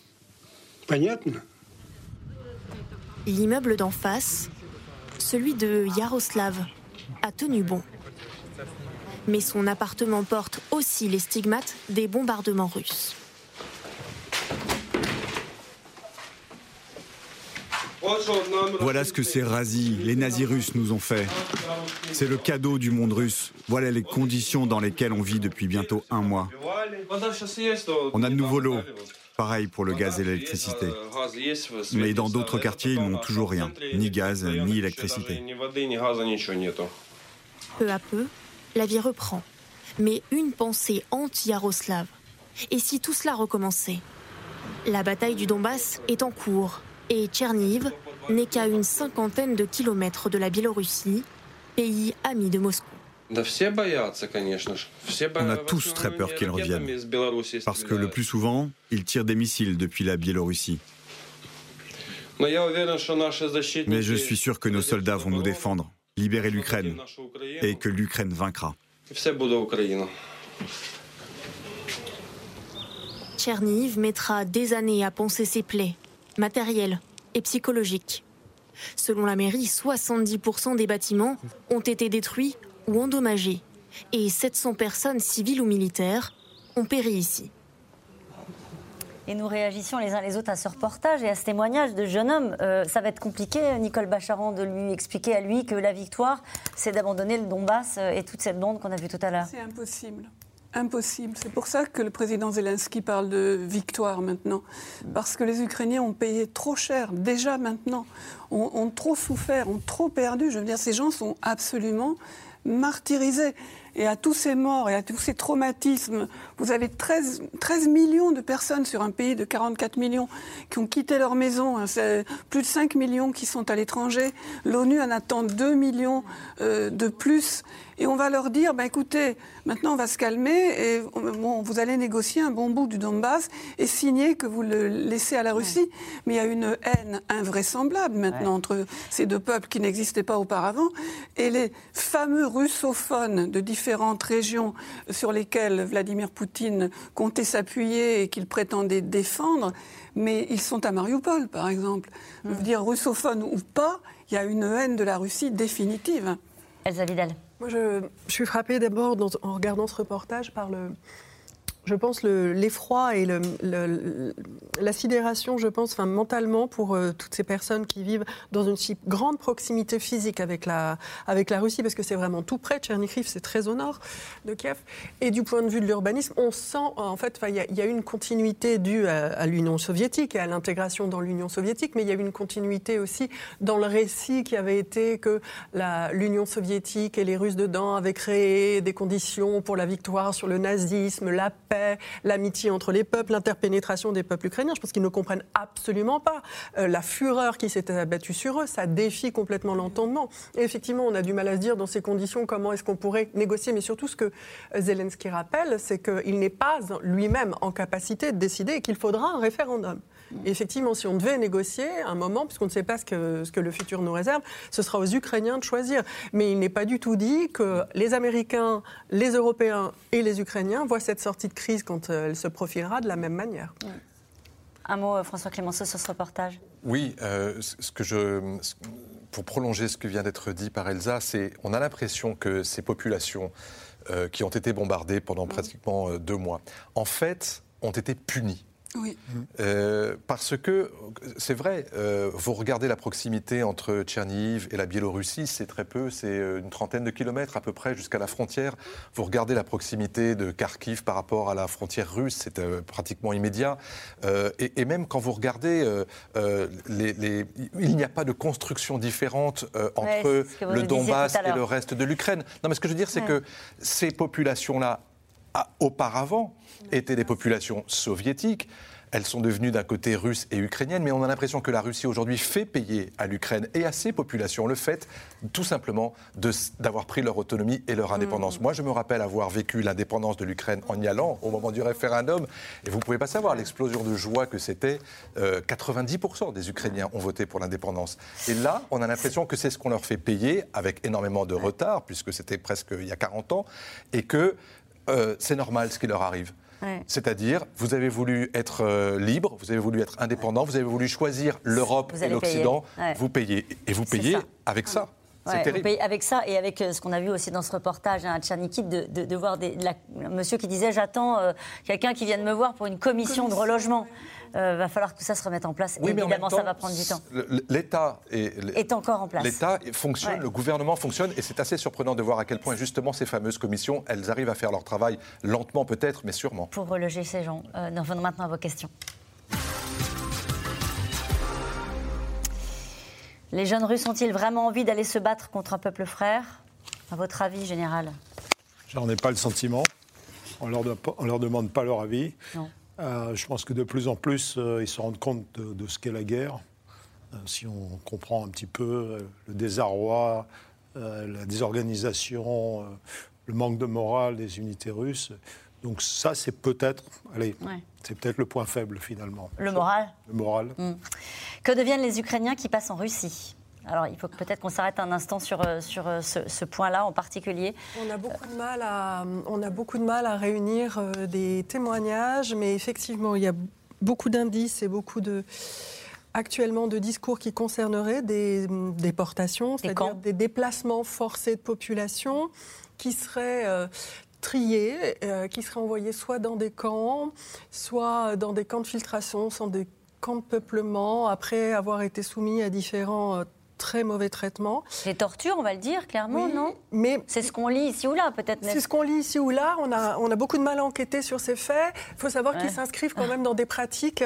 S7: L'immeuble d'en face, celui de Yaroslav, a tenu bon mais son appartement porte aussi les stigmates des bombardements russes.
S9: Voilà ce que ces razis, les nazis russes nous ont fait. C'est le cadeau du monde russe. Voilà les conditions dans lesquelles on vit depuis bientôt un mois. On a de nouveau l'eau. Pareil pour le gaz et l'électricité. Mais dans d'autres quartiers, ils n'ont toujours rien. Ni gaz, ni électricité.
S7: Peu à peu, la vie reprend. Mais une pensée anti-Yaroslav. Et si tout cela recommençait? La bataille du Donbass est en cours et Tcherniv n'est qu'à une cinquantaine de kilomètres de la Biélorussie, pays ami de Moscou.
S9: On a tous très peur qu'ils reviennent, parce que le plus souvent, ils tirent des missiles depuis la Biélorussie. Mais je suis sûr que nos soldats vont nous défendre libérer l'Ukraine et que l'Ukraine vaincra.
S7: Tcherniv mettra des années à penser ses plaies, matérielles et psychologiques. Selon la mairie, 70% des bâtiments ont été détruits ou endommagés et 700 personnes civiles ou militaires ont péri ici.
S1: Et nous réagissons les uns les autres à ce reportage et à ce témoignage de jeune homme. Euh, ça va être compliqué, Nicole Bacharan, de lui expliquer à lui que la victoire, c'est d'abandonner le Donbass euh, et toute cette bande qu'on a vue tout à l'heure.
S5: C'est impossible. Impossible. C'est pour ça que le président Zelensky parle de victoire maintenant. Parce que les Ukrainiens ont payé trop cher, déjà maintenant, ont, trop souffert, ont trop perdu. Je veux dire, ces gens sont absolument martyrisés et à tous ces morts et à tous ces traumatismes, vous avez 13, 13 millions de personnes sur un pays de 44 millions qui ont quitté leur maison, hein, plus de 5 millions qui sont à l'étranger. L'ONU en attend 2 millions euh, de plus. Et on va leur dire, bah, écoutez, maintenant on va se calmer et bon, vous allez négocier un bon bout du Donbass et signer que vous le laissez à la Russie. Mais il y a une haine invraisemblable maintenant entre ces deux peuples qui n'existaient pas auparavant. Et les fameux russophones de différentes régions sur lesquelles Vladimir Poutine comptait s'appuyer et qu'il prétendait défendre, mais ils sont à Mariupol, par exemple. Je veux dire, russophone ou pas, il y a une haine de la Russie définitive.
S1: Elsa Vidal.
S4: Moi, je, suis frappée d'abord en regardant ce reportage par le, je pense, l'effroi et la sidération, je pense, enfin, mentalement, pour euh, toutes ces personnes qui vivent dans une si grande proximité physique avec la, Russie, parce que c'est vraiment tout près. Tchernihiv, c'est très au nord de Kiev. Et du point de vue de l'urbanisme, on sent, en fait, il y, a une continuité due à, l'Union soviétique et à l'intégration dans l'Union soviétique, mais il y a une continuité aussi dans le récit qui avait été que l'Union soviétique et les Russes dedans avaient créé des conditions pour la victoire sur le nazisme, la paix l'amitié entre les peuples, l'interpénétration des peuples ukrainiens. Je pense qu'ils ne comprennent absolument pas euh, la fureur qui s'était abattue sur eux. Ça défie complètement l'entendement. Et effectivement, on a du mal à se dire dans ces conditions comment est-ce qu'on pourrait négocier. Mais surtout, ce que Zelensky rappelle, c'est qu'il n'est pas lui-même en capacité de décider et qu'il faudra un référendum. Effectivement, si on devait négocier un moment, puisqu'on ne sait pas ce que, ce que le futur nous réserve, ce sera aux Ukrainiens de choisir. Mais il n'est pas du tout dit que les Américains, les Européens et les Ukrainiens voient cette sortie de crise quand euh, elle se profilera de la même manière.
S1: Un mot, euh, François Clémenceau, sur ce reportage
S2: Oui, euh, ce que je, pour prolonger ce qui vient d'être dit par Elsa, c'est on a l'impression que ces populations qui ont été bombardées pendant pratiquement deux mois, en fait, ont été punies
S5: oui.
S2: Euh, parce que, c'est vrai, euh, vous regardez la proximité entre Tcherniv et la Biélorussie, c'est très peu, c'est euh, une trentaine de kilomètres à peu près jusqu'à la frontière. Vous regardez la proximité de Kharkiv par rapport à la frontière russe, c'est pratiquement immédiat. Et, même quand vous regardez, les, il n'y a pas de construction différente entre le Donbass et le reste de l'Ukraine. Non, mais ce que je veux dire, c'est que ces populations-là, auparavant, étaient des populations soviétiques. Elles sont devenues d'un côté russe et ukrainienne, mais on a l'impression que la Russie aujourd'hui fait payer à l'Ukraine et à ses populations le fait tout simplement d'avoir pris leur autonomie et leur indépendance. Mmh. Moi, je me rappelle avoir vécu l'indépendance de l'Ukraine en y allant au moment du référendum, et vous ne pouvez pas savoir l'explosion de joie que c'était. 90% euh, des Ukrainiens ont voté pour l'indépendance. Et là, on a l'impression que c'est ce qu'on leur fait payer avec énormément de retard, puisque c'était presque il y a 40 ans, et que euh, c'est normal ce qui leur arrive. C'est-à-dire, vous avez voulu être euh, libre, vous avez voulu être indépendant, vous avez voulu choisir l'Europe et l'Occident, vous payez. Et vous payez avec ça.
S1: c'est terrible. avec ça et avec euh, ce qu'on a vu aussi dans ce reportage à Tchernikiv, de, voir des, monsieur qui disait J'attends euh, quelqu'un qui vienne me voir pour une commission, de relogement. Il va falloir que tout ça se remette en place. Oui, évidemment, ça va prendre du temps.
S2: L'État
S1: est, encore en place.
S2: L'État fonctionne, le gouvernement fonctionne, et c'est assez surprenant de voir à quel point justement ces fameuses commissions, elles arrivent à faire leur travail lentement peut-être, mais sûrement.
S1: Pour reloger ces gens, euh, nous revenons maintenant à vos questions. Les jeunes Russes ont-ils vraiment envie d'aller se battre contre un peuple frère? À votre avis, général?
S3: J'en ai pas le sentiment. On leur, on leur demande pas leur avis. Non. Euh, je pense que de plus en plus, euh, ils se rendent compte de, ce qu'est la guerre. Euh, si on comprend un petit peu le désarroi, la désorganisation, le manque de morale des unités russes. Donc ça, c'est peut-être, allez, c'est peut-être le point faible finalement.
S1: Le moral.
S3: Le moral.
S1: Hmm. Que deviennent les Ukrainiens qui passent en Russie? Alors, il faut peut-être qu'on s'arrête un instant sur, euh, sur euh, ce, point-là en particulier.
S4: On a beaucoup de mal à, on a beaucoup de mal à réunir euh, des témoignages, mais effectivement, il y a beaucoup d'indices et beaucoup de actuellement de discours qui concerneraient des déportations, c'est-à-dire des déplacements forcés de population qui seraient triés, qui seraient envoyés soit dans des camps, soit dans des camps de filtration, soit des camps de peuplement, après avoir été soumis à différents très mauvais traitement.
S1: Les tortures, on va le dire clairement, non Mais c'est ce qu'on lit ici ou là, peut-être.
S4: C'est ce qu'on lit ici ou là. On a, on a beaucoup de mal à enquêter sur ces faits. Il faut savoir qu'ils s'inscrivent quand même dans des pratiques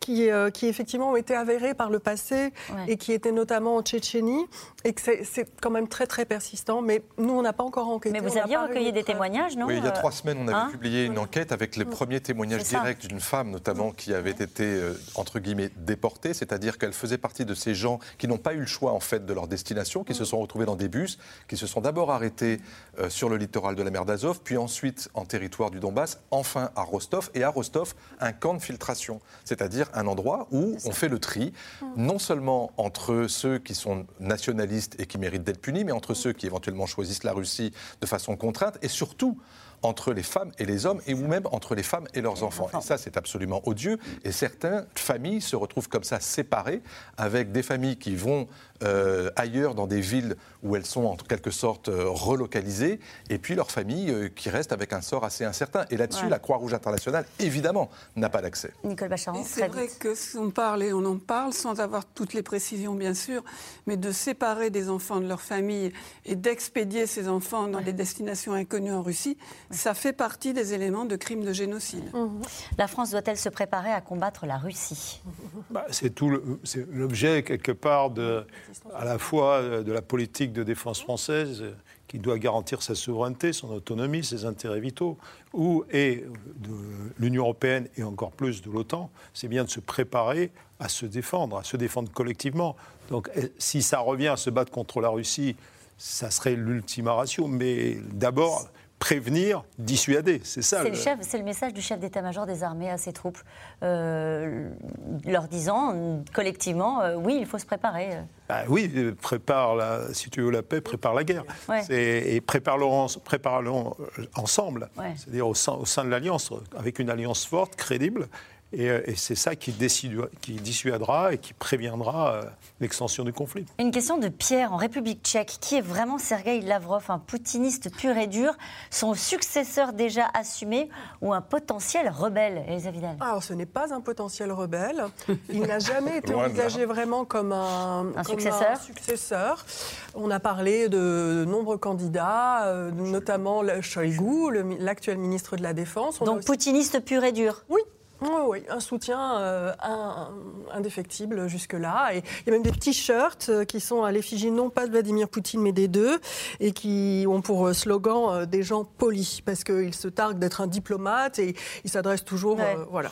S4: qui, euh, qui effectivement ont été avérées par le passé et qui étaient notamment en Tchétchénie et que c'est quand même très très persistant. Mais nous, on n'a pas encore enquêté.
S1: Mais vous aviez recueilli des témoignages, non
S2: Oui, il y a trois semaines, on avait hein publié une enquête avec les premiers témoignages directs d'une femme, notamment, qui avait été euh, entre guillemets déportée, c'est-à-dire qu'elle faisait partie de ces gens qui n'ont pas eu le choix en fait de leur destination, qui se sont retrouvés dans des bus, qui se sont d'abord arrêtés euh, sur le littoral de la mer d'Azov, puis ensuite en territoire du Donbass, enfin à Rostov, et à Rostov, un camp de filtration, c'est-à-dire un endroit où on fait le tri, non seulement entre ceux qui sont nationalistes et qui méritent d'être punis, mais entre ceux qui éventuellement choisissent la Russie de façon contrainte, et surtout entre les femmes et les hommes, et ou même entre les femmes et leurs enfants. Et ça, c'est absolument odieux. Et certaines familles se retrouvent comme ça séparées, avec des familles qui vont euh, ailleurs dans des villes où elles sont en quelque sorte euh, relocalisées, et puis leurs familles euh, qui restent avec un sort assez incertain. Et là-dessus, la Croix-Rouge internationale, évidemment, n'a pas d'accès.
S1: Nicole Bacharan,
S5: C'est vrai que si on parle et on en parle sans avoir toutes les précisions, bien sûr, mais de séparer des enfants de leur famille et d'expédier ces enfants dans des destinations inconnues en Russie, ça fait partie des éléments de crimes de génocide.
S1: Mmh. La France doit-elle se préparer à combattre la Russie?
S3: Bah, C'est tout l'objet, quelque part, de, à la fois de la politique de défense française qui doit garantir sa souveraineté, son autonomie, ses intérêts vitaux, ou et de l'Union européenne et encore plus de l'OTAN, c'est bien de se préparer à se défendre, à se défendre collectivement. Donc si ça revient à se battre contre la Russie, ça serait l'ultima ratio. Mais d'abord, prévenir, dissuader. C'est ça.
S1: C'est le, message du chef d'état-major des armées à ses troupes, euh, leur disant collectivement, euh, oui, il faut se préparer.
S3: Bah oui, prépare la, si tu veux la paix, prépare la guerre. Et prépare-le prépare ensemble, c'est-à-dire au sein, au sein de l'alliance, avec une alliance forte, crédible, euh, et, c'est ça qui, qui, dissuadera et qui préviendra euh, l'extension du conflit.
S1: Une question de Pierre en République tchèque. Qui est vraiment Sergei Lavrov, un poutiniste pur et dur, son successeur déjà assumé ou un potentiel rebelle, Elisa Vidal?
S4: Alors, ce n'est pas un potentiel rebelle. Il n'a jamais *laughs* été envisagé vraiment comme un,
S1: successeur.
S4: successeur. On a parlé de nombreux candidats, euh, notamment Shoigu, l'actuel ministre de la Défense.
S1: Donc, poutiniste pur et dur?
S4: Oui, oui, un soutien euh, indéfectible jusque-là. Et il y a même des t-shirts euh, qui sont à l'effigie non pas de Vladimir Poutine mais des deux et qui ont pour euh, slogan des gens polis parce qu'ils se targuent d'être un diplomate et ils s'adressent toujours. voilà.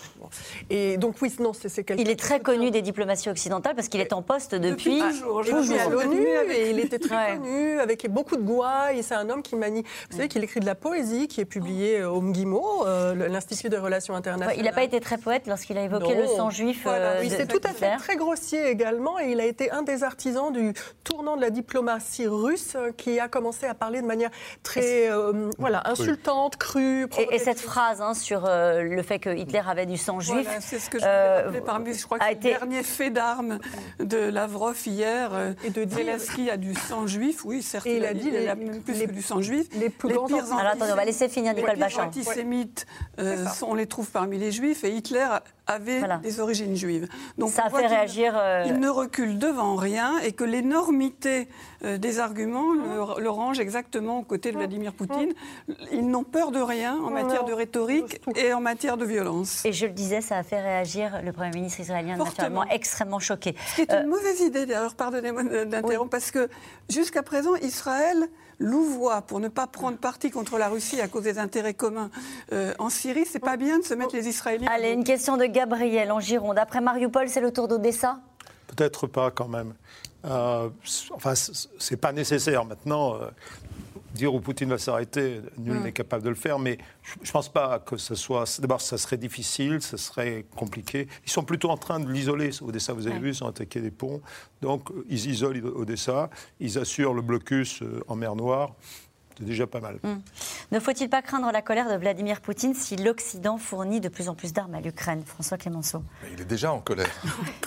S4: Et donc, oui, non, c'est quelqu'un.
S1: Il est très connu des diplomaties occidentales parce qu'il est en poste depuis.
S4: toujours. toujours. à l'ONU et il était très connu avec beaucoup de gouailles. C'est un homme qui manie. Vous savez qu'il écrit de la poésie qui est publiée au MGIMO, l'Institut des relations internationales.
S1: il n'a pas été très poète lorsqu'il a évoqué le sang juif. Euh,
S4: il s'est tout à fait très grossier également et il a été un des artisans du tournant de la diplomatie russe qui a commencé à parler de manière très euh, voilà, insultante, crue.
S1: Et, cette phrase hein, sur euh, le fait que Hitler avait du sang juif.
S5: c'est ce que je voulais parmi, je crois que c'est été... le dernier fait d'armes de Lavrov hier. et de Zelensky a du sang juif, oui, certes.
S4: Et il a dit
S5: il a même plus que du sang juif.
S4: Les plus grands
S1: Alors attendez, on va laisser finir Nicole Bachand.
S5: Les antisémites, on les trouve parmi les juifs Hitler avait des origines juives.
S1: Donc ça a fait réagir.
S5: Euh, il ne recule devant rien et que l'énormité euh, des arguments le, range exactement aux côtés de Vladimir Poutine. Ils n'ont peur de rien en matière de rhétorique et en matière de violence.
S1: Et je le disais, ça a fait réagir le Premier ministre israélien, naturellement extrêmement choqué.
S5: C'est une euh, mauvaise idée, d'ailleurs, pardonnez-moi d'interrompre, parce que jusqu'à présent, Israël louvoie pour ne pas prendre parti contre la Russie à cause des intérêts communs euh, en Syrie, c'est pas bien de se mettre les Israéliens.
S1: Allez, une question de Gabriel en Gironde. Après Mariupol, c'est le tour d'Odessa?
S3: Peut-être pas quand même. Euh, enfin, c'est pas nécessaire maintenant. Euh, dire où Poutine va s'arrêter, nul hmm. n'est capable de le faire, mais je ne pense pas que ce soit. D'abord, ça serait difficile, ça serait compliqué. Ils sont plutôt en train de l'isoler, Odessa, vous avez vu, ils ont attaqué des ponts. Donc, ils isolent Odessa, ils assurent le blocus euh, en mer Noire. C'est déjà pas mal. Hmm.
S1: Ne faut-il pas craindre la colère de Vladimir Poutine si l'Occident fournit de plus en plus d'armes à l'Ukraine François Clémenceau.
S2: il est déjà en colère.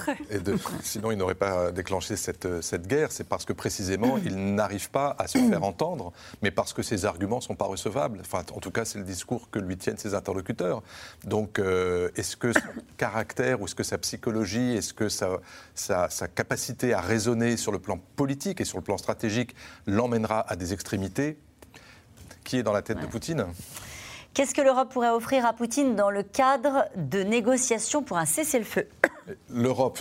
S2: *laughs* Et sinon, il n'aurait pas déclenché cette, cette guerre. C'est parce que précisément, il n'arrive pas à se faire entendre, mais parce que ses arguments ne sont pas recevables. Enfin, en tout cas, c'est le discours que lui tiennent ses interlocuteurs. Donc, euh, est-ce que son *coughs* caractère, ou est-ce que sa psychologie, est-ce que sa, sa, sa capacité à raisonner sur le plan politique et sur le plan stratégique l'emmènera à des extrémités qui est dans la tête de Poutine.
S1: Qu'est-ce que l'Europe pourrait offrir à Poutine dans le cadre de négociations pour un cessez-le-feu?
S2: L'Europe,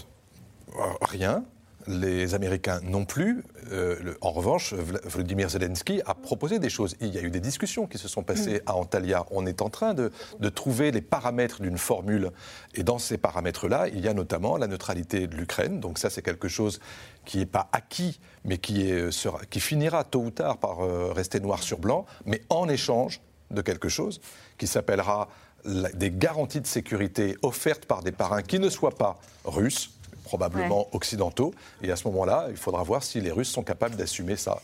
S2: euh, rien les Américains non plus. Euh, en revanche, Vladimir Zelensky a proposé des choses. Il y a eu des discussions qui se sont passées mm. à Antalya. On est en train de, trouver les paramètres d'une formule. Et dans ces paramètres-là, il y a notamment la neutralité de l'Ukraine. Donc ça, c'est quelque chose qui n'est pas acquis, mais qui, est, qui finira tôt ou tard par euh, rester noir sur blanc, mais en échange de quelque chose qui s'appellera des garanties de sécurité offertes par des parrains qui ne soient pas russes probablement occidentaux. Et à ce moment-là, il faudra voir si les Russes sont capables d'assumer ça.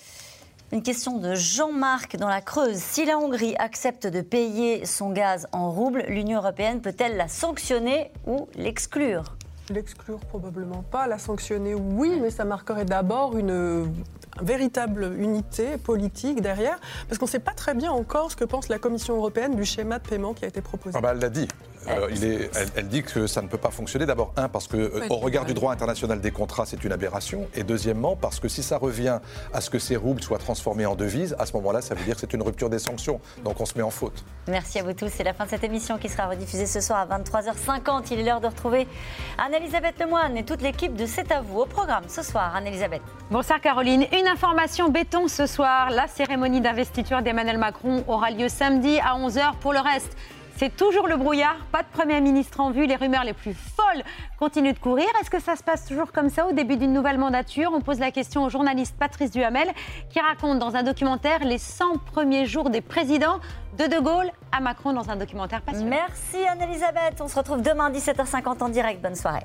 S1: Une question de Jean-Marc dans la Creuse. Si la Hongrie accepte de payer son gaz en roubles, l'Union européenne peut-elle la sanctionner ou l'exclure?
S4: L'exclure probablement pas, la sanctionner oui, mais ça marquerait d'abord une véritable unité politique derrière, parce qu'on ne sait pas très bien encore ce que pense la Commission européenne du schéma de paiement qui a été proposé.
S2: Ah bah elle l'a dit. Euh, il est, elle, dit que ça ne peut pas fonctionner. D'abord, un, parce que euh, au regard du droit international des contrats, c'est une aberration. Et deuxièmement, parce que si ça revient à ce que ces roubles soient transformés en devises, à ce moment-là, ça veut dire que c'est une rupture des sanctions. Donc on se met en faute.
S1: Merci à vous tous. C'est la fin de cette émission qui sera rediffusée ce soir à 23h50. Il est l'heure de retrouver Anne-Elisabeth Lemoine et toute l'équipe de C'est à vous au programme ce soir. Anne-Elisabeth.
S13: Bonsoir Caroline. Une information béton ce soir. La cérémonie d'investiture d'Emmanuel Macron aura lieu samedi à 11h. Pour le reste, C'est toujours le brouillard, pas de Premier ministre en vue, les rumeurs les plus folles continuent de courir. Est-ce que ça se passe toujours comme ça au début d'une nouvelle mandature? On pose la question au journaliste Patrice Duhamel qui raconte dans un documentaire les 100 premiers jours des présidents de De Gaulle à Macron dans un documentaire passionnant.
S1: Merci Anne-Elisabeth, on se retrouve demain 17h50 en direct. Bonne soirée.